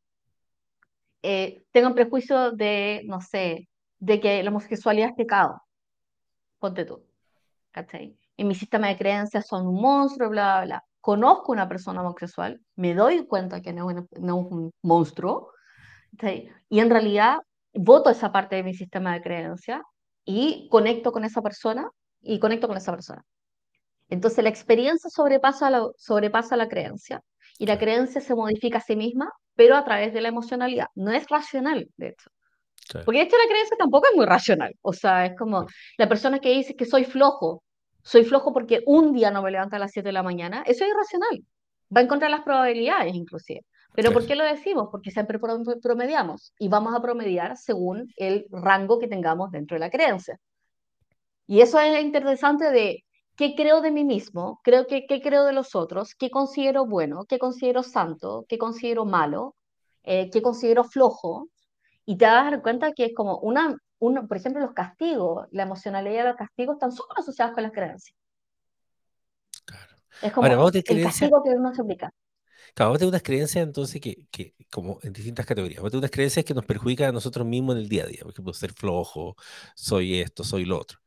Speaker 2: eh, tengo un prejuicio de, no sé, de que la homosexualidad es pecado, ponte tú, ¿cachai? En mi sistema de creencias son un monstruo, bla, bla, bla. Conozco una persona homosexual, me doy cuenta que no es, no es un monstruo, ¿cachai? Y en realidad voto esa parte de mi sistema de creencias y conecto con esa persona y conecto con esa persona. Entonces la experiencia sobrepasa la, sobrepasa la creencia y la creencia se modifica a sí misma, pero a través de la emocionalidad. No es racional, de hecho.
Speaker 1: claro,
Speaker 2: Porque de hecho la creencia tampoco es muy racional. O sea, es como la persona que dice que soy flojo, soy flojo porque un día no me levanto a las 7 de la mañana, eso es irracional. Va en contra de las probabilidades, inclusive. ¿Pero por
Speaker 1: Claro,
Speaker 2: qué lo decimos? Porque siempre prom- promediamos y vamos a promediar según el rango que tengamos dentro de la creencia. Y eso es interesante de qué creo de mí mismo, creo que, qué creo de los otros, qué considero bueno, qué considero santo, qué considero malo, eh, qué considero flojo. Y te vas a dar cuenta que es como una, una, por ejemplo, los castigos, la emocionalidad de los castigos están súper asociados con las creencias.
Speaker 1: claro.
Speaker 2: Es
Speaker 1: Ahora, vamos
Speaker 2: como
Speaker 1: de
Speaker 2: el castigo que uno se aplica.
Speaker 1: claro, vamos de unas creencias entonces que, que, como en distintas categorías, vamos de unas creencias que nos perjudican a nosotros mismos en el día a día, por ejemplo, ser flojo, soy esto, soy lo otro.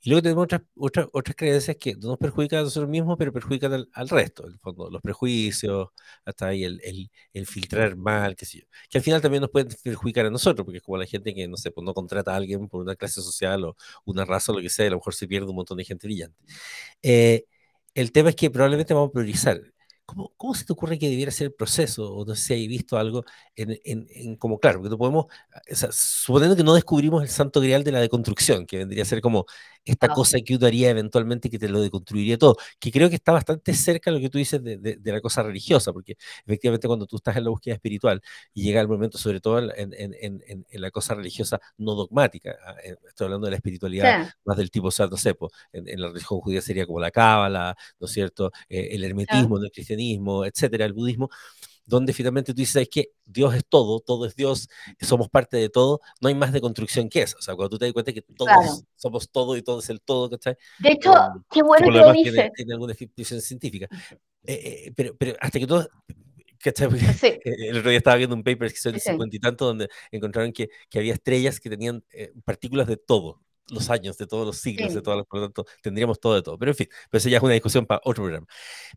Speaker 1: Y luego tenemos otras, otras, otras creencias que no nos perjudican a nosotros mismos, pero perjudican al, al resto, en el fondo, los prejuicios, hasta ahí el, el, el filtrar mal, qué sé yo. Que al final también nos pueden perjudicar a nosotros, porque es como la gente que, no sé, pues no contrata a alguien por una clase social o una raza o lo que sea, y a lo mejor se pierde un montón de gente brillante. Eh, el tema es que probablemente vamos a priorizar. ¿Cómo, ¿Cómo, se te ocurre que debiera ser el proceso? O no sé si hay visto algo en, en, en como, claro, porque no podemos, suponiendo que no descubrimos el santo grial de la deconstrucción, que vendría a ser como esta
Speaker 2: Ah,
Speaker 1: cosa que uno haría eventualmente que te lo deconstruiría todo, que creo que está bastante cerca de lo que tú dices de, de, de la cosa religiosa, porque efectivamente cuando tú estás en la búsqueda espiritual y llega el momento, sobre todo en, en, en, en la cosa religiosa no dogmática, ah, eh, estoy hablando de la
Speaker 2: sí,
Speaker 1: espiritualidad más del tipo, o sea, no sé, pues, en, la religión judía sería como la cábala, ¿no es cierto? Eh, el
Speaker 2: sí,
Speaker 1: hermetismo, el cristianismo, etcétera, el budismo, donde finalmente tú dices que Dios es todo, todo es Dios, somos parte de todo, no hay más de construcción que eso. O sea, cuando tú te das cuenta que
Speaker 2: claro.
Speaker 1: todos somos todo y todo es el todo, ¿cachai?
Speaker 2: De hecho,
Speaker 1: Eh,
Speaker 2: qué bueno que lo
Speaker 1: demás tiene, tiene alguna definición científica. Eh, eh, pero, pero hasta que ¿Cachai?
Speaker 2: Sí,
Speaker 1: El otro día estaba viendo un paper que en
Speaker 2: sí,
Speaker 1: el
Speaker 2: sí,
Speaker 1: 50 y tanto, donde encontraron que, que había estrellas que tenían eh, partículas de todo, los años, de todos los siglos, de
Speaker 2: sí.
Speaker 1: todas las, por lo tanto, tendríamos todo de todo. Pero en fin, pero eso ya es una discusión para otro programa.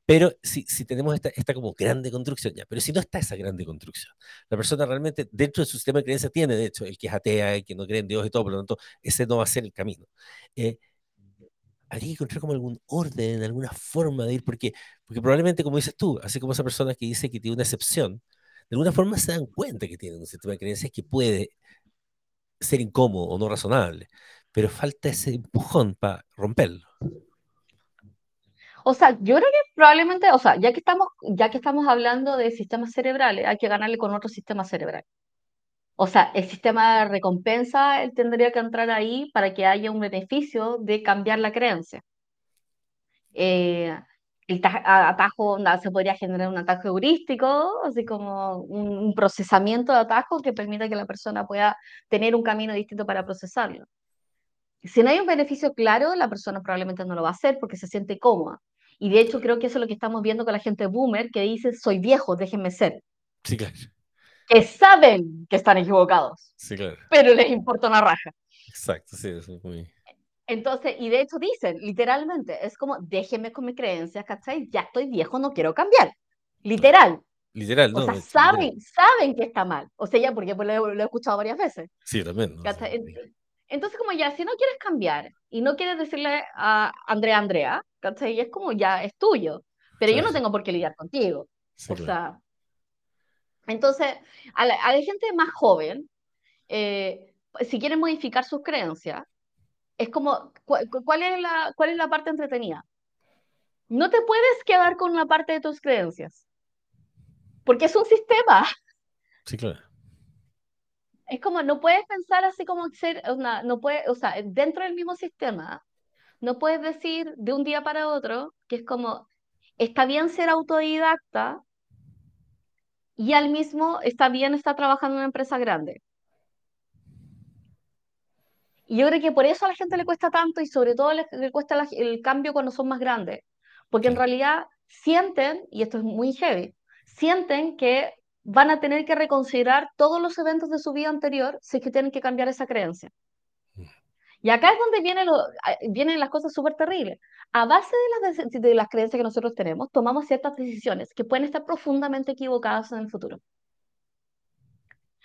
Speaker 1: Pero si, si tenemos esta, esta como grande construcción, ya, pero si no está esa grande construcción, la persona realmente dentro de su sistema de creencias tiene, de hecho, el que es atea, el que no cree en Dios y todo, por lo tanto, ese no va a ser el camino. Eh, habría que encontrar como algún orden, alguna forma de ir, porque, porque probablemente, como dices tú, así como esa persona que dice que tiene una excepción, de alguna forma se dan cuenta que tienen un sistema de creencias que puede ser incómodo o no razonable, pero falta ese empujón para romperlo.
Speaker 2: O sea, yo creo que probablemente, o sea, ya que estamos, ya que estamos hablando de sistemas cerebrales, hay que ganarle con otro sistema cerebral. O sea, el sistema de recompensa, él tendría que entrar ahí para que haya un beneficio de cambiar la creencia. Eh, el atajo, se podría generar un atajo heurístico, así como un, un procesamiento de atajo que permita que la persona pueda tener un camino distinto para procesarlo. Si no hay un beneficio claro, la persona probablemente no lo va a hacer porque se siente cómoda. Y de hecho creo que eso es lo que estamos viendo con la gente boomer que dice, soy viejo, déjenme ser.
Speaker 1: Sí, claro.
Speaker 2: Que saben que están equivocados,
Speaker 1: Sí, claro.
Speaker 2: pero les importa una raja.
Speaker 1: Exacto, sí, eso es muy...
Speaker 2: Entonces, y de hecho dicen, literalmente, es como, déjenme con mis creencias, ¿cachai? Ya estoy viejo, no quiero cambiar. Literal.
Speaker 1: Literal,
Speaker 2: O
Speaker 1: no,
Speaker 2: sea,
Speaker 1: hecho, literal.
Speaker 2: saben, saben que está mal. O sea, ya porque lo, lo he escuchado varias veces.
Speaker 1: Sí, también, ¿no?
Speaker 2: Entonces, como ya, si no quieres cambiar y no quieres decirle a Andrea, Andrea, ¿cachai? Es como ya es tuyo, pero yo no tengo por qué lidiar contigo.
Speaker 1: sí,
Speaker 2: O
Speaker 1: claro.
Speaker 2: sea, entonces, a la, a la gente más joven, eh, si quieren modificar sus creencias, es como, cu- cu- ¿cuál es la, cuál es la parte entretenida? No te puedes quedar con una parte de tus creencias, porque es un sistema.
Speaker 1: Sí, claro.
Speaker 2: Es como, no puedes pensar así como ser, una, no puede, o sea, dentro del mismo sistema, no puedes decir de un día para otro que es como, está bien ser autodidacta y al mismo está bien estar trabajando en una empresa grande. Y yo creo que por eso a la gente le cuesta tanto y sobre todo le, le cuesta la- el cambio cuando son más grandes, porque en realidad sienten, y esto es muy heavy, sienten que van a tener que reconsiderar todos los eventos de su vida anterior si es que tienen que cambiar esa creencia. Y acá es donde viene lo- a- vienen las cosas súper terribles. A base de las, de las creencias que nosotros tenemos, tomamos ciertas decisiones que pueden estar profundamente equivocadas en el futuro.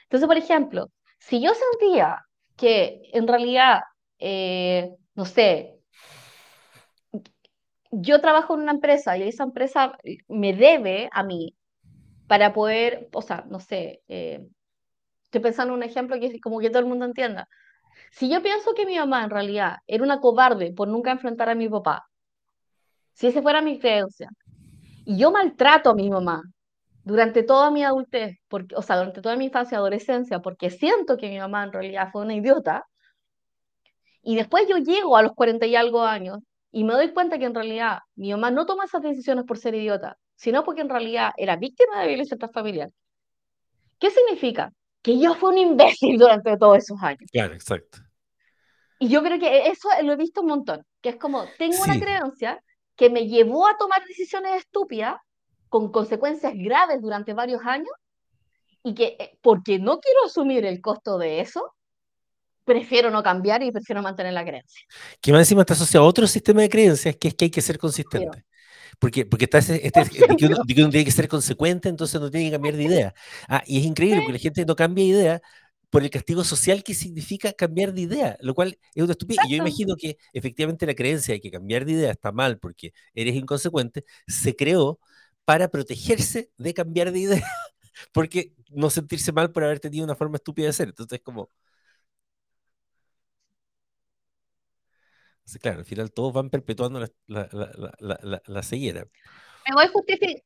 Speaker 2: Entonces, por ejemplo, si yo sentía que en realidad, eh, no sé, yo trabajo en una empresa y esa empresa me debe a mí para poder, o sea, no sé, eh, estoy pensando en un ejemplo que es como que todo el mundo entienda. Si yo pienso que mi mamá en realidad era una cobarde por nunca enfrentar a mi papá, si esa fuera mi creencia, y yo maltrato a mi mamá durante toda mi adultez, porque, o sea, durante toda mi infancia y adolescencia, porque siento que mi mamá en realidad fue una idiota, y después yo llego a los 40 y algo años y me doy cuenta que en realidad mi mamá no toma esas decisiones por ser idiota, sino porque en realidad era víctima de violencia intrafamiliar. ¿Qué significa? Que yo fui un imbécil durante todos esos años.
Speaker 1: Claro, exacto.
Speaker 2: Y yo creo que eso lo he visto un montón, que es como, tengo una
Speaker 1: Sí,
Speaker 2: creencia que me llevó a tomar decisiones estúpidas con consecuencias graves durante varios años y que eh, porque no quiero asumir el costo de eso, prefiero no cambiar y prefiero mantener la creencia.
Speaker 1: que más encima está asociado a otro sistema de creencias, que es que hay que ser consistente. Porque, porque está ese, este, de, que uno, de que uno tiene que ser consecuente, entonces no tiene que cambiar de idea. Ah, y es increíble porque la gente no cambia de idea por el castigo social que significa cambiar de idea, lo cual es una estupidez. Y yo imagino que efectivamente la creencia de que cambiar de idea está mal porque eres inconsecuente, se creó para protegerse de cambiar de idea, porque no sentirse mal por haber tenido una forma estúpida de ser. Entonces, es claro, al final todos van perpetuando la, la, la, la, ceguera.
Speaker 2: Me voy,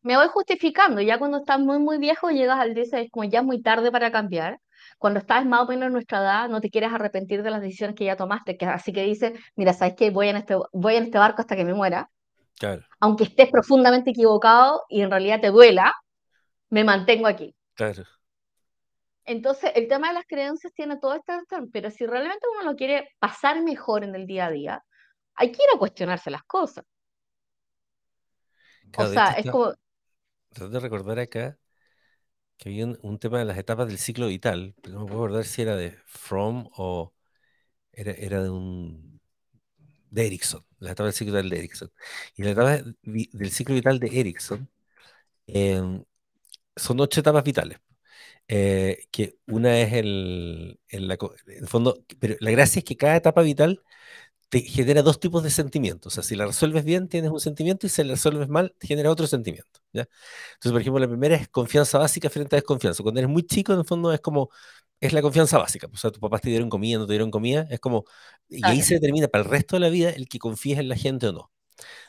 Speaker 2: me voy justificando, ya cuando estás muy, muy viejo llegas al dice, es como ya es muy tarde para cambiar. Cuando estás más o menos en nuestra edad, no te quieres arrepentir de las decisiones que ya tomaste, que, así que dices, mira, ¿sabes qué? Voy en este, voy en este barco hasta que me muera,
Speaker 1: Claro,
Speaker 2: aunque estés profundamente equivocado y en realidad te duela, me mantengo aquí.
Speaker 1: claro.
Speaker 2: Entonces, el tema de las creencias tiene todo este, pero si realmente uno lo quiere pasar mejor en el día a día, hay que ir a cuestionarse las cosas. O
Speaker 1: Claro,
Speaker 2: sea, es
Speaker 1: está,
Speaker 2: como,
Speaker 1: tratando de recordar acá que había un, un tema de las etapas del ciclo vital, pero no me puedo acordar si era de Fromm o era, era de un de Erickson, la etapa del ciclo vital de Erickson. Y la etapa del ciclo vital de Erickson em, son ocho etapas vitales. eh, que una es el, el, la el fondo, pero la gracia es que cada etapa vital te genera dos tipos de sentimientos. O sea, si la resuelves bien, tienes un sentimiento y si la resuelves mal, genera otro sentimiento. ¿ya? Entonces, por ejemplo, la primera es confianza básica frente a desconfianza. Cuando eres muy chico, en el fondo es como, es la confianza básica. O sea, tus papás te dieron comida, no te dieron comida, es como, y ahí se determina para el resto de la vida el que confíes en la gente o no.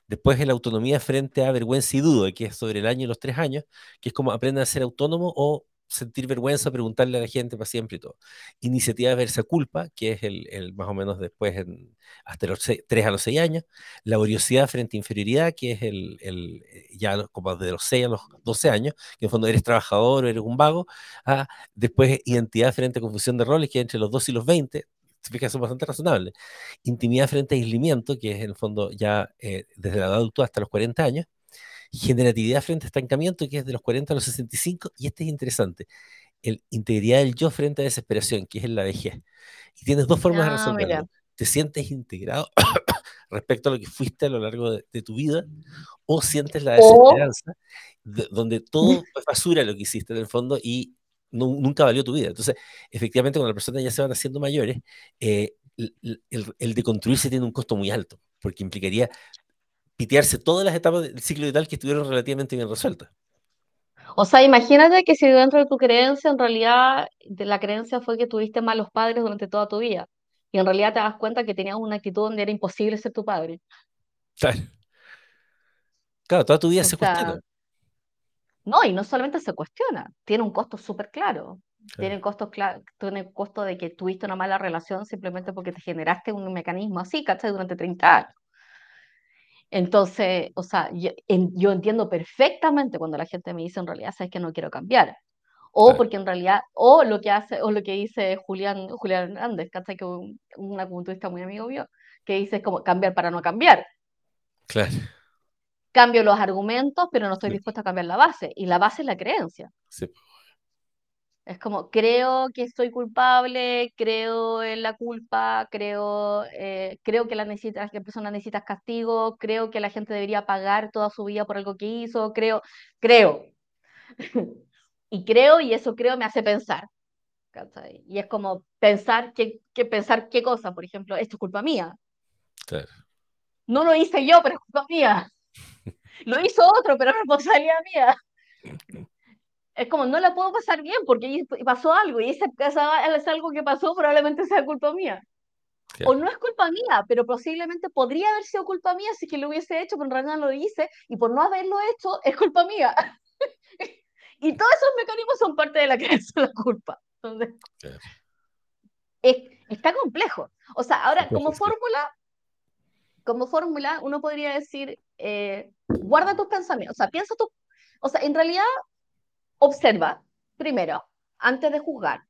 Speaker 1: Después en la autonomía frente a vergüenza y duda, que es sobre el año y los tres años, que es como aprender a ser autónomo o sentir vergüenza, preguntarle a la gente para siempre y todo. Iniciativa versa culpa, que es el, el más o menos después, en, hasta los 3 a los 6 años. Laboriosidad frente a inferioridad, que es el, el ya como de los 6 a los 12 años, que en fondo eres trabajador o eres un vago. Ah, después identidad frente a confusión de roles, que es entre los 2 y los 20, se fija, son bastante razonables. Intimidad frente a aislamiento, que es en el fondo ya eh, desde la edad adulta hasta los 40 años. Generatividad frente a estancamiento, que es de los 40 a los 65. Y este es interesante. El integridad del yo frente a desesperación, que es en la vejez. Y tienes dos formas de
Speaker 2: ah, mira.
Speaker 1: resolverlo. Te sientes integrado respecto a lo que fuiste a lo largo de, de tu vida o sientes la desesperanza, de- donde todo es basura lo que hiciste en el fondo y nu- nunca valió tu vida. Entonces, efectivamente, cuando las personas ya se van haciendo mayores, eh, el, el, el de construirse tiene un costo muy alto, porque implicaría pitearse todas las etapas del ciclo vital que estuvieron relativamente bien resueltas.
Speaker 2: o sea, imagínate que si dentro de tu creencia, en realidad, de la creencia fue que tuviste malos padres durante toda tu vida. Y en realidad te das cuenta que tenías una actitud donde era imposible ser tu padre.
Speaker 1: Claro, claro toda tu vida
Speaker 2: O
Speaker 1: se cuestiona.
Speaker 2: no, y no solamente se cuestiona, tiene un costo súper claro.
Speaker 1: Claro,
Speaker 2: Tiene costos cla- tiene costo de que tuviste una mala relación simplemente porque te generaste un mecanismo así, ¿cachai? Durante 30 años. Entonces, o sea, yo, en- yo entiendo perfectamente cuando la gente me dice en realidad, sabes que no quiero cambiar. O
Speaker 1: claro,
Speaker 2: porque en realidad, o lo que hace, o lo que dice Julián, Julián Hernández, ¿cachai? Que un, un acupunturista muy amigo mío, que dice es como cambiar para no cambiar.
Speaker 1: claro.
Speaker 2: Cambio los argumentos, pero no estoy
Speaker 1: Sí,
Speaker 2: dispuesta a cambiar la base. Y la base es la creencia.
Speaker 1: sí,
Speaker 2: Es como, creo que soy culpable, creo en la culpa, creo, eh, creo que la, necesita, que la persona necesita castigo, creo que la gente debería pagar toda su vida por algo que hizo, creo, creo. Y creo, y eso creo me hace pensar. ¿cachai? Y es como pensar que, que pensar qué cosa, por ejemplo, esto es culpa mía.
Speaker 1: claro,
Speaker 2: No lo hice yo, pero es culpa mía. Lo hizo otro, pero es responsabilidad mía. Es como, no la puedo pasar bien porque pasó algo y ese, esa- es algo que pasó probablemente sea culpa mía. o
Speaker 1: claro,
Speaker 2: no es culpa mía, pero posiblemente podría haber sido culpa mía si que lo hubiese hecho, pero en realidad no lo hice, y por no haberlo hecho es culpa mía. y todos esos mecanismos son parte de la creencia de la culpa. Entonces,
Speaker 1: claro.
Speaker 2: es, está complejo. O sea, ahora, como fórmula, como fórmula, uno podría decir, eh, guarda tus pensamientos, o sea, piensa tu, o sea, en realidad, observa, primero, antes de juzgar,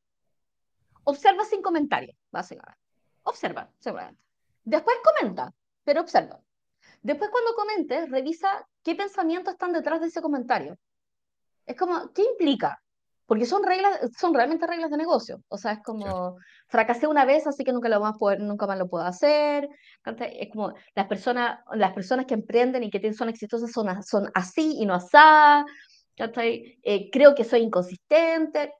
Speaker 2: observa sin comentarios, básicamente. Observa, seguramente. Después comenta, pero observa. Después cuando comentes, revisa qué pensamientos están detrás de ese comentario. Es como, ¿qué implica? Porque son reglas, son realmente reglas de negocio. O sea, es como, fracasé una vez, así que nunca, lo más poder, nunca más lo puedo hacer. Es como, las personas, las personas que emprenden y que son exitosas son, son así y no asá. Eh, creo que soy inconsistente.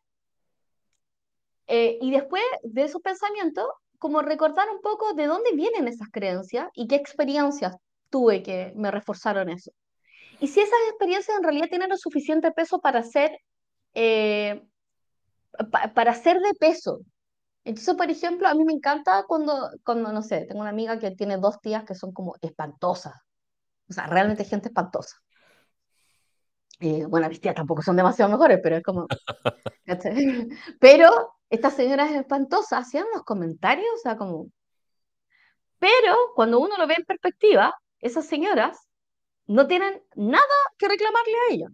Speaker 2: Eh, y después de esos pensamientos, como recordar un poco de dónde vienen esas creencias y qué experiencias tuve que me reforzaron eso. Y si esas experiencias en realidad tienen lo suficiente peso para ser, eh, pa- para ser de peso. Entonces, por ejemplo, a mí me encanta cuando, cuando, no sé, tengo una amiga que tiene dos tías que son como espantosas. O sea, realmente gente espantosa. Eh, bueno, mis tías tampoco son demasiado mejores, pero es como. Pero estas señoras espantosas hacían unos comentarios, o sea, como, pero cuando uno lo ve en perspectiva, esas señoras no tienen nada que reclamarle a ella.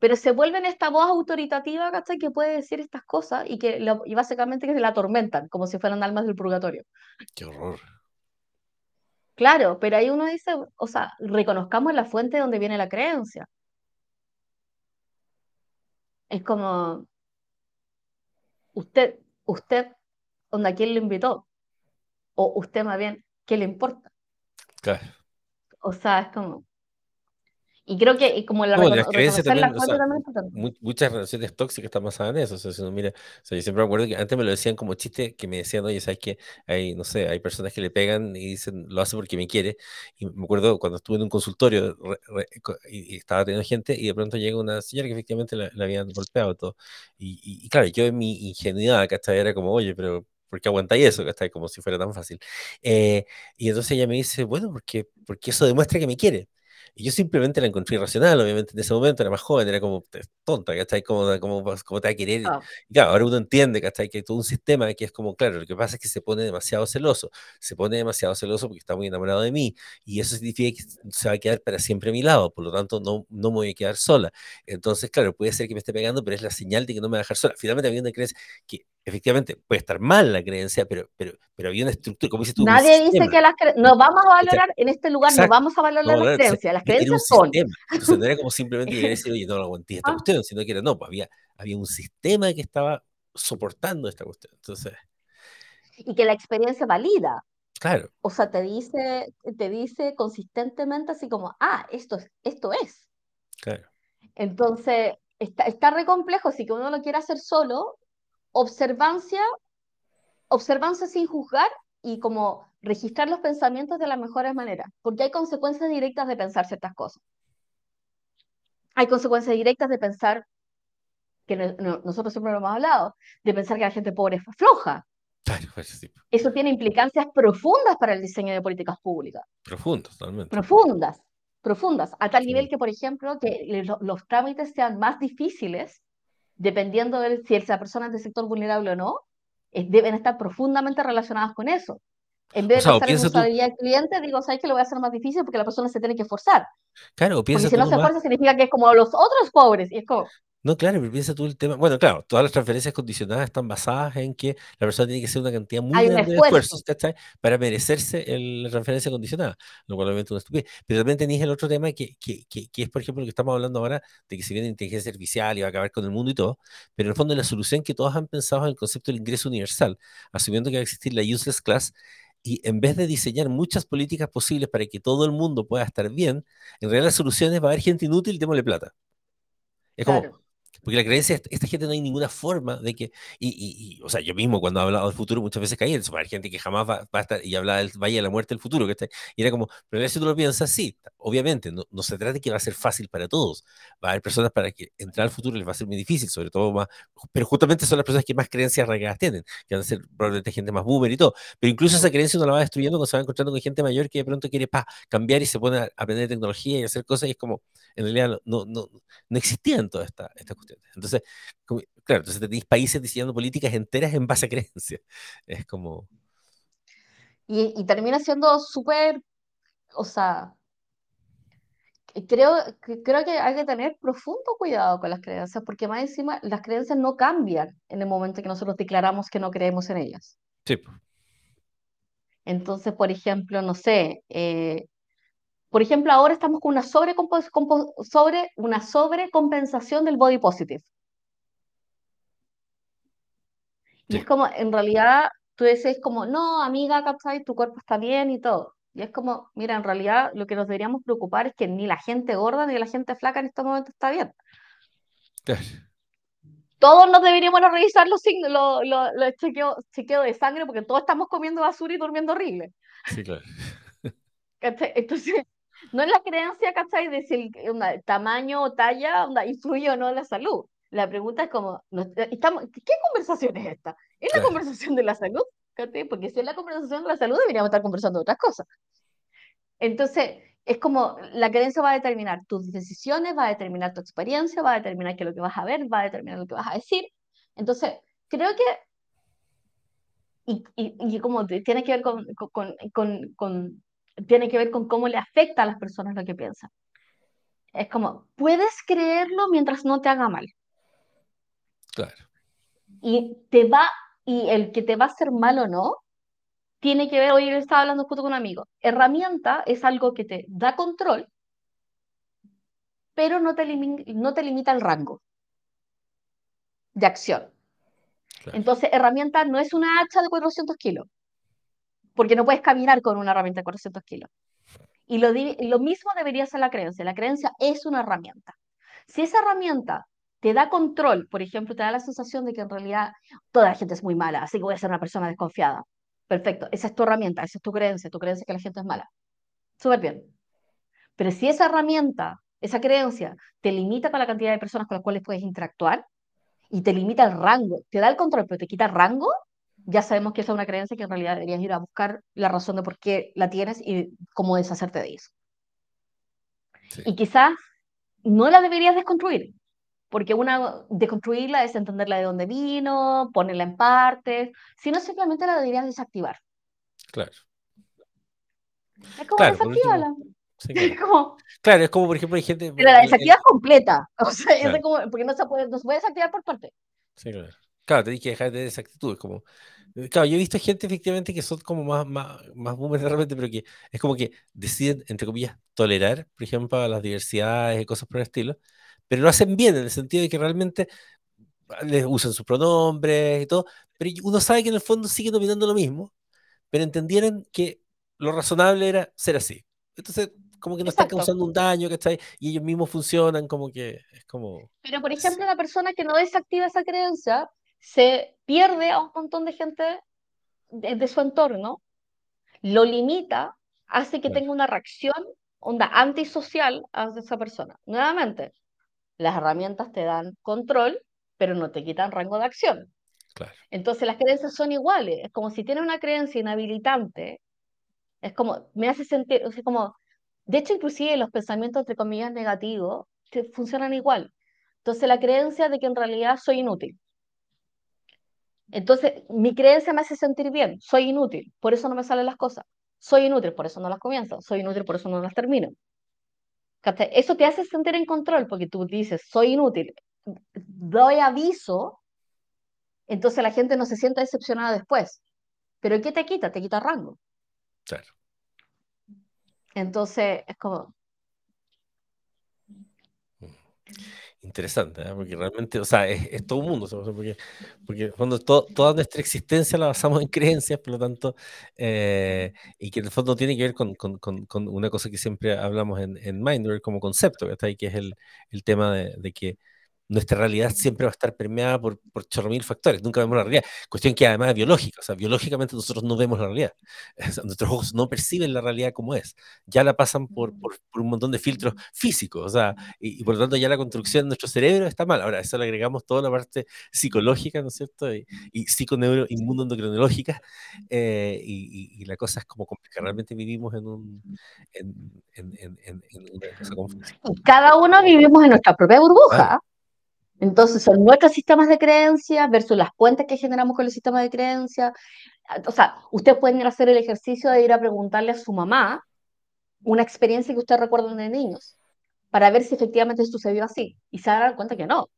Speaker 2: pero se vuelven esta voz autoritativa, ¿cachai? Que puede decir estas cosas y que lo- y básicamente que se la atormentan, como si fueran almas del purgatorio.
Speaker 1: qué horror.
Speaker 2: Claro, pero ahí uno dice, o sea, reconozcamos la fuente de donde viene la creencia. Es como, usted, usted, onda, ¿quién lo invitó? O usted más bien, ¿qué le importa?
Speaker 1: Claro.
Speaker 2: O sea, es como, y creo que como la
Speaker 1: No, las creencias también, o sea,
Speaker 2: también es
Speaker 1: muchas relaciones tóxicas están basadas en eso. O sea, si uno mira, o sea, yo siempre me acuerdo que antes me lo decían como chiste, que me decían, oye, ¿sabes qué? Hay, no sé, hay personas que le pegan y dicen, lo hace porque me quiere. Y me acuerdo cuando estuve en un consultorio re- re- y, y estaba teniendo gente y de pronto llega una señora que efectivamente la, la habían golpeado todo. Y, y, y claro, yo en mi ingenuidad, ¿cachai? Era como, oye, pero... ¿Por qué aguantáis eso? ¿Cachai? Como si fuera tan fácil. Eh, y entonces ella me dice, bueno, porque, porque eso demuestra que me quiere. Y yo simplemente la encontré irracional, obviamente en ese momento era más joven, era como "Te- tonta, ¿cachai? Como, como, como te va a querer. Y
Speaker 2: Ah,
Speaker 1: claro, ahora uno entiende, ¿cachai? Que hay todo un sistema que es como, claro, lo que pasa es que se pone demasiado celoso, se pone demasiado celoso porque está muy enamorado de mí, y eso significa que se va a quedar para siempre a mi lado, por lo tanto no, no me voy a quedar sola. Entonces, claro, puede ser que me esté pegando, pero es la señal de que no me va a dejar sola. Finalmente había una creencia que efectivamente puede estar mal la creencia, pero, pero, pero había una estructura, como dices tú,
Speaker 2: Nadie dice que las cre- no vamos a valorar en este lugar, no
Speaker 1: Exacto.
Speaker 2: vamos a valorar
Speaker 1: No,
Speaker 2: las creencias. Las creencias son.
Speaker 1: sistema. Entonces no era como simplemente llegar y decir, oye, no lo aguanté esta
Speaker 2: Ah,
Speaker 1: cuestión, sino que era, no, pues había, había un sistema que estaba soportando esta cuestión. Entonces,
Speaker 2: y que la experiencia valida.
Speaker 1: claro,
Speaker 2: O sea, te dice, te dice consistentemente así como, ah, esto es, esto es.
Speaker 1: claro,
Speaker 2: Entonces, está, está re complejo, si que uno lo quiere hacer solo, observancia, observancia sin juzgar y como registrar los pensamientos de las mejores maneras, porque hay consecuencias directas de pensar ciertas cosas. Hay consecuencias directas de pensar, que no- no- nosotros siempre lo hemos hablado, de pensar que la gente pobre es floja.
Speaker 1: claro, sí,
Speaker 2: Eso tiene implicancias profundas para el diseño de políticas públicas.
Speaker 1: profundo, totalmente.
Speaker 2: profundas, profundas, a tal nivel
Speaker 1: Sí,
Speaker 2: que, por ejemplo, que lo- los trámites sean más difíciles, dependiendo de si esa persona es de sector vulnerable o no, eh, deben estar profundamente relacionadas con eso. En vez de
Speaker 1: sea, o
Speaker 2: pensar en
Speaker 1: piensa tú,
Speaker 2: usabilidad del cliente, digo, ¿sabes que lo voy a hacer más difícil? Porque la persona se tiene que esforzar.
Speaker 1: claro, o
Speaker 2: Porque
Speaker 1: piensa
Speaker 2: si
Speaker 1: tú
Speaker 2: no se esfuerza, significa que es como los otros pobres. Y es como,
Speaker 1: No, claro, pero piensa tú el tema. Bueno, claro, todas las transferencias condicionadas están basadas en que la persona tiene que hacer una cantidad muy grande de esfuerzos. Para merecerse el- la transferencia condicionada, lo cual obviamente es una estupidez. Pero también tenéis el otro tema que, que, que, que es, por ejemplo, lo que estamos hablando ahora, de que si viene inteligencia artificial y va a acabar con el mundo y todo, pero en el fondo la solución que todos han pensado es el concepto del ingreso universal, asumiendo que va a existir la useless class. Y en vez de diseñar muchas políticas posibles para que todo el mundo pueda estar bien, en realidad la solución es va a haber gente inútil, démosle plata. Es como. Porque la creencia, esta, gente no hay ninguna forma de que, y, y, y, o sea, yo mismo cuando he hablado del futuro muchas veces caí en eso, hay gente que jamás va, va, a estar, y hablaba del Valle de la Muerte del futuro, que está, y era como, pero si tú lo piensas, sí, obviamente, no, no, se trata de que va a ser fácil para todos, va a haber personas para que entrar al futuro les va a ser muy difícil, sobre todo más, pero justamente son las personas que más creencias arraigadas tienen, que van a ser probablemente gente más boomer y todo, pero incluso esa creencia uno la va destruyendo cuando se va encontrando con gente mayor que de pronto quiere pa, cambiar y se pone a aprender tecnología y hacer cosas y es como, en realidad no, no, no existían todas estas esta cuestiones. Entonces, como, claro, entonces tenéis países diseñando políticas enteras en base a creencias. Es como...
Speaker 2: Y, y termina siendo súper, o sea, creo, creo que hay que tener profundo cuidado con las creencias, porque más encima las creencias no cambian en el momento que nosotros declaramos que no creemos en ellas.
Speaker 1: Sí.
Speaker 2: Entonces, por ejemplo, no sé, eh, por ejemplo, ahora estamos con una, sobre, sobre, una sobrecompensación del body positive. Y sí. es como, en realidad, tú dices como, no, amiga, ¿cachai? Tu cuerpo está bien y todo. Y es como, mira, en realidad lo que nos deberíamos preocupar es que ni la gente gorda ni la gente flaca en este momento está bien.
Speaker 1: Claro.
Speaker 2: Todos nos deberíamos revisar los signos, los, los, los chequeos, chequeo de sangre, porque todos estamos comiendo basura y durmiendo horrible.
Speaker 1: Sí, claro.
Speaker 2: Entonces, no es la creencia, ¿cachai? De si el onda, tamaño o talla onda, influye o no en la salud. La pregunta es como, estamos, ¿qué conversación es esta? ¿Es claro. la conversación de la salud? ¿cachai? Porque si es la conversación de la salud, deberíamos estar conversando de otras cosas. Entonces, es como, la creencia va a determinar tus decisiones, va a determinar tu experiencia, va a determinar qué es lo que vas a ver, va a determinar lo que vas a decir. Entonces, creo que, y, y, y como tiene que ver con, con, con, con tiene que ver con cómo le afecta a las personas lo que piensan. Es como, puedes creerlo mientras no te haga mal.
Speaker 1: Claro.
Speaker 2: Y te va, y el que te va a hacer mal o no, tiene que ver, hoy estaba hablando justo con un amigo, herramienta es algo que te da control, pero no te, no te limita el rango de acción. Claro. Entonces, herramienta no es una hacha de 400 kilos, porque no puedes caminar con una herramienta de 400 kilos. Y lo, mismo debería ser la creencia. La creencia es una herramienta. Si esa herramienta te da control, por ejemplo, te da la sensación de que en realidad toda la gente es muy mala, así que voy a ser una persona desconfiada. Perfecto, esa es tu herramienta, esa es tu creencia, tu creencia que la gente es mala. Súper bien. Pero si esa herramienta, esa creencia, te limita con la cantidad de personas con las cuales puedes interactuar y te limita el rango, te da el control, pero te quita el rango, ya sabemos que esa es una creencia que en realidad deberías ir a buscar la razón de por qué la tienes y cómo deshacerte de eso. Sí. Y quizás no la deberías desconstruir, porque una deconstruirla es entenderla de dónde vino, ponerla en partes, sino simplemente la deberías desactivar.
Speaker 1: Claro.
Speaker 2: Es como
Speaker 1: claro,
Speaker 2: desactívala.
Speaker 1: Sí, claro.
Speaker 2: Es como,
Speaker 1: claro, es como por ejemplo hay gente...
Speaker 2: pero la desactivas completa, o sea, claro. es como, porque no se, puede, no se puede desactivar por parte.
Speaker 1: Sí, claro. Claro, tenés que dejar de esa actitud, es como... Claro, yo he visto gente efectivamente que son como más, más, más boomers de repente, pero que es como que deciden, entre comillas, tolerar, por ejemplo, las diversidades y cosas por el estilo, pero lo hacen bien en el sentido de que realmente les usan sus pronombres y todo, pero uno sabe que en el fondo siguen opinando lo mismo, pero entendieron que lo razonable era ser así. Entonces, como que no
Speaker 2: Exacto.
Speaker 1: están causando un daño, ¿cachai? Y ellos mismos funcionan como que es como...
Speaker 2: Pero, por ejemplo, la persona que no desactiva esa creencia se pierde a un montón de gente de, de su entorno, lo limita, hace que
Speaker 1: Claro.
Speaker 2: tenga una reacción onda antisocial hacia esa persona. Nuevamente, las herramientas te dan control, pero no te quitan rango de acción.
Speaker 1: Claro.
Speaker 2: Entonces las creencias son iguales. Es como si tienes una creencia inhabilitante, es como, me hace sentir, o sea, como, de hecho, inclusive los pensamientos, entre comillas, negativos, funcionan igual. Entonces la creencia de que en realidad soy inútil. Entonces, mi creencia me hace sentir bien, soy inútil, por eso no me salen las cosas. Soy inútil, por eso no las comienzo. Soy inútil, por eso no las termino. Eso te hace sentir en control porque tú dices, soy inútil, doy aviso, entonces la gente no se siente decepcionada después. Pero ¿qué te quita? Te quita rango.
Speaker 1: Claro.
Speaker 2: Entonces, es como,
Speaker 1: Interesante, ¿eh? porque realmente, o sea, es, es todo un mundo, sea, porque, porque cuando to, toda nuestra existencia la basamos en creencias, por lo tanto, eh, y que en el fondo tiene que ver con, con, con, con una cosa que siempre hablamos en, en Mindware como concepto, ¿está? que es el, el tema de, de, que nuestra realidad siempre va a estar permeada por, por chorro mil factores, nunca vemos la realidad. Cuestión que además es biológica, o sea, biológicamente nosotros no vemos la realidad. nuestros ojos no perciben la realidad como es, ya la pasan por, por, por un montón de filtros físicos, o sea, y, y, por lo tanto ya la construcción de nuestro cerebro está mal. Ahora, eso le agregamos toda la parte psicológica, ¿no es cierto? Y, y psiconeuroinmunodendocrinológica, eh, y, y, la cosa es como complicada. Realmente vivimos en, un, en, en, en, en una cosa.
Speaker 2: Cada uno vivimos en nuestra propia burbuja. Claro. Entonces, son nuestros sistemas de creencias versus las puentes que generamos con el sistema de creencias. O sea, ustedes pueden hacer el ejercicio de ir a preguntarle a su mamá una experiencia que ustedes recuerdan de niños, para ver si efectivamente sucedió así. Y se dan cuenta que no.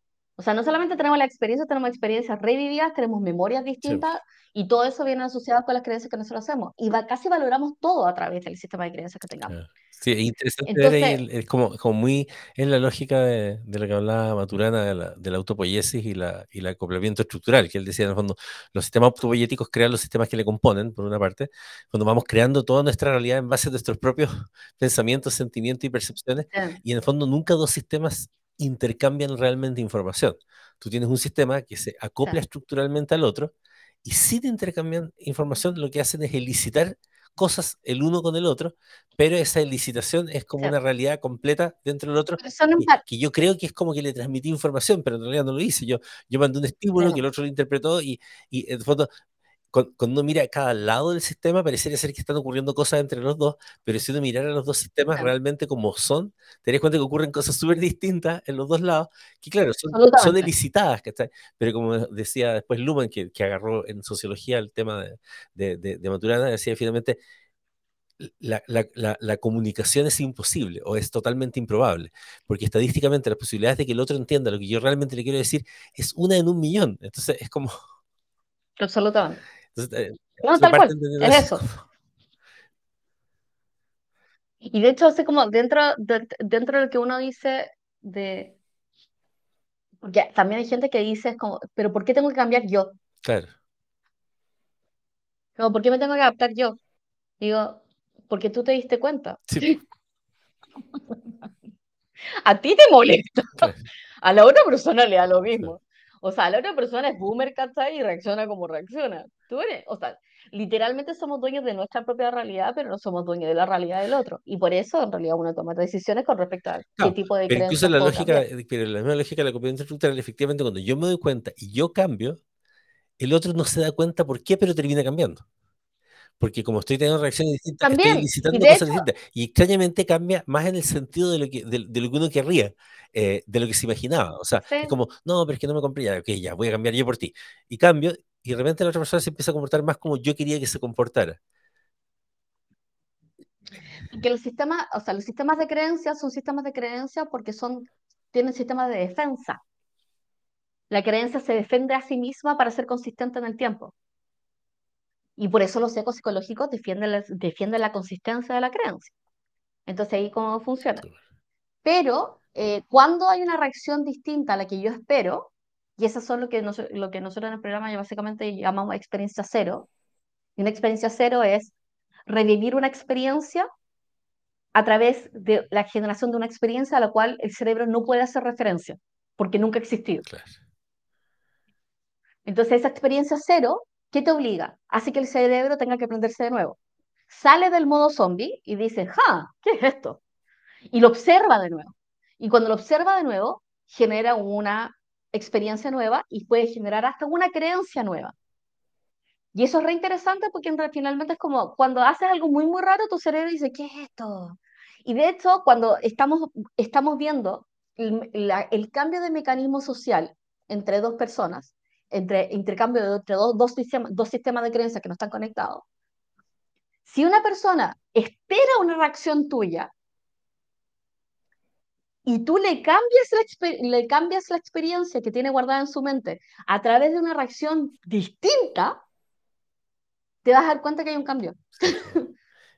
Speaker 2: O sea, no solamente tenemos la experiencia, tenemos experiencias revividas, tenemos memorias distintas, sí. y todo eso viene asociado con las creencias que nosotros hacemos. Y va, casi valoramos todo a través del sistema de creencias que tengamos.
Speaker 1: Sí, es interesante Entonces, ver ahí, es como, como muy en la lógica de, de lo que hablaba Maturana, de la, de la autopoiesis y, la, y el acoplamiento estructural, que él decía en el fondo, los sistemas autopoiéticos crean los sistemas que le componen, por una parte, cuando vamos creando toda nuestra realidad en base a nuestros propios pensamientos, sentimientos y percepciones, sí. y en el fondo nunca dos sistemas intercambian realmente información. Tú tienes un sistema que se acopla sí. estructuralmente al otro, y si te intercambian información, lo que hacen es elicitar cosas el uno con el otro, pero esa licitación es como una realidad completa dentro del otro, que, que, yo creo que es como que le transmití información, pero en realidad no lo hice. Yo, yo mandé un estímulo claro. que el otro lo interpretó y, y en fondo, cuando, uno mira a cada lado del sistema, parecería ser que están ocurriendo cosas entre los dos, pero si uno mirara los dos sistemas realmente como son, te das cuenta que ocurren cosas súper distintas en los dos lados, que claro, son, son elicitadas, ¿cachai? Pero como decía después Luhmann, que, que agarró en sociología el tema de, de, de, de Maturana, decía finalmente, la, la, la, la, comunicación es imposible o es totalmente improbable, porque estadísticamente las posibilidades de que el otro entienda lo que yo realmente le quiero decir es una en un millón. Entonces es como...
Speaker 2: Absolutamente. Entonces, eh, no, tal cual, es eso. Y de hecho, así como dentro de, dentro de lo que uno dice de... Porque también hay gente que dice, es como, pero ¿por qué tengo que cambiar yo?
Speaker 1: Claro.
Speaker 2: Como, ¿por qué me tengo que adaptar yo? Digo, porque tú te diste cuenta.
Speaker 1: Sí.
Speaker 2: a ti te molesta. Claro. A la otra persona le da lo mismo. O sea, la otra persona es boomer, ¿cachai? Y reacciona como reacciona. Tú eres, o sea, literalmente somos dueños de nuestra propia realidad, pero no somos dueños de la realidad del otro. Y por eso, en realidad, uno toma decisiones con respecto a qué tipo de
Speaker 1: pero incluso la lógica, pero la misma lógica de la competencia estructural, efectivamente, cuando yo me doy cuenta y yo cambio, el otro no se da cuenta por qué, pero termina cambiando porque como estoy teniendo reacciones distintas,
Speaker 2: También.
Speaker 1: estoy licitando
Speaker 2: y
Speaker 1: cosas
Speaker 2: hecho,
Speaker 1: distintas. Y extrañamente cambia más en el sentido de lo que, de, de lo que uno querría, eh, de lo que se imaginaba. O sea,
Speaker 2: sí.
Speaker 1: es como, no, pero es que no me compré ya, ok, ya, voy a cambiar yo por ti. Y cambio, y de repente la otra persona se empieza a comportar más como yo quería que se comportara.
Speaker 2: Que los sistemas, o sea, los sistemas de creencias son sistemas de creencias porque son, tienen sistemas de defensa. La creencia se defiende a sí misma para ser consistente en el tiempo. Y por eso los ecopsicológicos defienden la, defienden la consistencia de la creencia. Entonces ahí cómo funciona. Pero eh, cuando hay una reacción distinta a la que yo espero, y esas son lo que, nos, lo que nosotros en el programa básicamente llamamos experiencia cero, y una experiencia cero es revivir una experiencia a través de la generación de una experiencia a la cual el cerebro no puede hacer referencia, porque nunca ha existido.
Speaker 1: Claro.
Speaker 2: Entonces esa experiencia cero ¿Qué te obliga? Hace que el cerebro tenga que prenderse de nuevo. Sale del modo zombie y dice, ¡ja! ¿Qué es esto? Y lo observa de nuevo. Y cuando lo observa de nuevo, genera una experiencia nueva y puede generar hasta una creencia nueva. Y eso es re interesante porque finalmente es como cuando haces algo muy, muy raro, tu cerebro dice, ¿qué es esto? Y de hecho, cuando estamos, estamos viendo el, cambio de mecanismo social entre dos personas, entre intercambio de, entre dos, dos, sistemas, dos sistemas de creencias que no están conectados, si una persona espera una reacción tuya y tú le cambias, la, le cambias la experiencia que tiene guardada en su mente a través de una reacción distinta, te vas a dar cuenta que hay un cambio.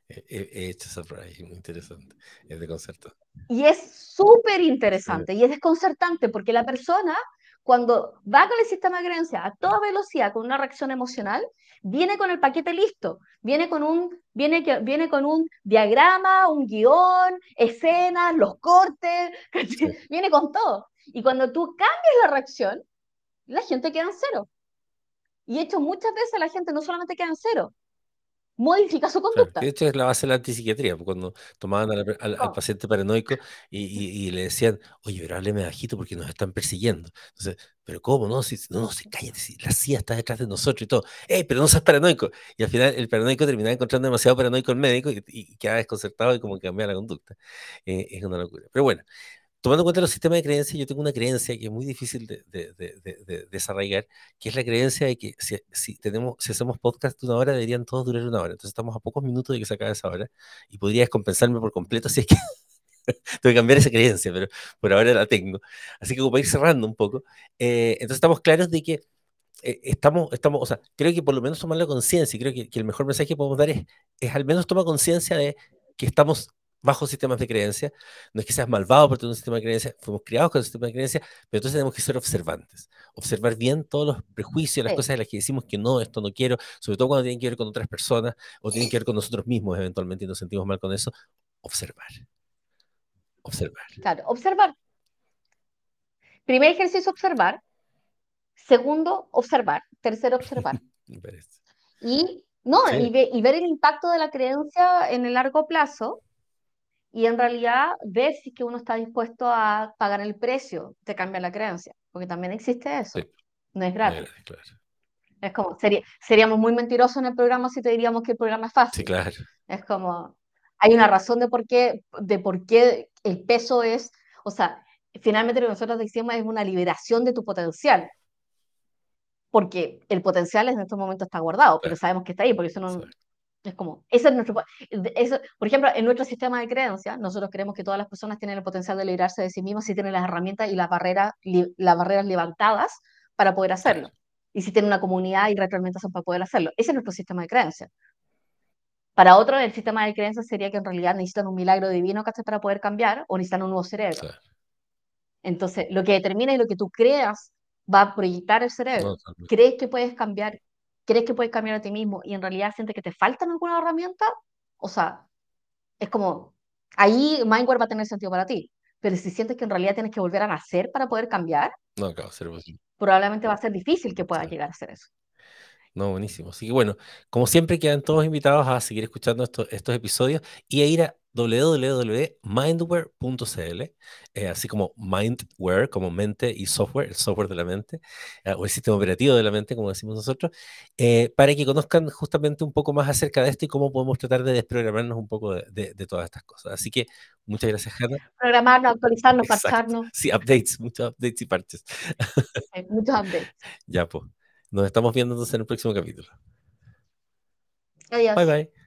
Speaker 1: He, hecho esa muy interesante, es de concerto.
Speaker 2: Y es súper interesante sí. y es desconcertante porque la persona cuando va con el sistema de creencia a toda velocidad con una reacción emocional, viene con el paquete listo, viene con un, viene, viene con un diagrama, un guion, escenas, los cortes, sí. viene con todo. Y cuando tú cambias la reacción, la gente queda en cero. Y hecho muchas veces la gente no solamente queda en cero, modifica su conducta.
Speaker 1: de hecho, es la base de la antipsiquiatría, pues, cuando tomaban al, paciente paranoico y, le decían, oye, pero hábleme bajito porque nos están persiguiendo. Entonces, pero ¿cómo? No, si, no, no, se cállate, si la CIA está detrás de nosotros y todo. ¡Ey, pero no seas paranoico! Y al final el paranoico terminaba encontrando demasiado paranoico el médico y, y quedaba desconcertado y como que cambiaba la conducta. Eh, es una locura. Pero bueno, tomando en cuenta los sistemas de creencias, yo tengo una creencia que es muy difícil de, de, de, desarraigar, que es la creencia de que si, si, tenemos, si hacemos podcast de una hora, deberían todos durar una hora. Entonces estamos a pocos minutos de que se acabe esa hora y podría descompensarme por completo si es que tengo que cambiar esa creencia, pero por ahora la tengo. Así que como para ir cerrando un poco, eh, entonces estamos claros de que eh, estamos, estamos, o sea, creo que por lo menos tomar la conciencia y creo que, que, el mejor mensaje que podemos dar es, es al menos tomar conciencia de que estamos bajo sistemas de creencia. No es que seas malvado por tener un sistema de creencia, fuimos criados con un sistema de creencia, pero entonces tenemos que ser observantes. Observar bien todos los prejuicios, las
Speaker 2: Sí.
Speaker 1: cosas de las que decimos que no, esto no quiero, sobre todo cuando tienen que ver con otras personas o tienen que ver con nosotros mismos eventualmente y nos sentimos mal con eso. Observar. Observar.
Speaker 2: Claro, observar. Primer ejercicio, observar. Segundo, observar. Tercero, observar. Y, no,
Speaker 1: Sí.
Speaker 2: y, ve- y ver el impacto de la creencia en el largo plazo y en realidad ver si es que uno está dispuesto a pagar el precio de cambiar la creencia, porque también existe eso.
Speaker 1: Sí.
Speaker 2: No es gratis.
Speaker 1: claro.
Speaker 2: Es como, sería, seríamos muy mentirosos en el programa si te diríamos que el programa es fácil.
Speaker 1: Sí, claro.
Speaker 2: Es como, hay una razón de por qué, de por qué el peso es, o sea, finalmente lo que nosotros decimos es una liberación de tu potencial. Porque el potencial en estos momentos está guardado, pero
Speaker 1: Claro.
Speaker 2: sabemos que está ahí, porque eso no
Speaker 1: Exacto.
Speaker 2: Es como, ese es nuestro, eso, por ejemplo, en nuestro sistema de creencias, nosotros creemos que todas las personas tienen el potencial de librarse de sí mismas si tienen las herramientas y las barreras, li- las barreras levantadas para poder hacerlo. Y si tienen una comunidad y retroalimentación para poder hacerlo. Ese es nuestro sistema de creencias. Para otros, el sistema de creencias sería que en realidad necesitan un milagro divino para poder cambiar o necesitan un nuevo cerebro.
Speaker 1: Claro.
Speaker 2: Entonces, lo que determina y lo que tú creas va a proyectar el cerebro.
Speaker 1: No.
Speaker 2: ¿Crees que puedes cambiar? ¿Crees que puedes cambiar a ti mismo y en realidad sientes que te faltan alguna herramienta? O sea, es como, ahí Mindware va a tener sentido para ti. Pero si sientes que en realidad tienes que volver a nacer para poder cambiar,
Speaker 1: No, claro,
Speaker 2: probablemente va a ser difícil que puedas
Speaker 1: Claro.
Speaker 2: llegar a hacer eso.
Speaker 1: No, buenísimo. Así que bueno, como siempre quedan todos invitados a seguir escuchando estos, estos episodios y a ir a www.mindware.cl, eh, así como mindware, como mente y software, el software de la mente, eh, o el sistema operativo de la mente, como decimos nosotros, eh, para que conozcan justamente un poco más acerca de esto y cómo podemos tratar de desprogramarnos un poco de, de- de todas estas cosas. Así que muchas gracias, Hanna.
Speaker 2: Programarnos, actualizarnos,
Speaker 1: Exacto.
Speaker 2: parcharnos,
Speaker 1: Sí, updates, muchos updates y parches.
Speaker 2: muchos updates.
Speaker 1: Ya, pues. Nos estamos viendo entonces en el próximo capítulo.
Speaker 2: Adiós.
Speaker 1: Bye bye.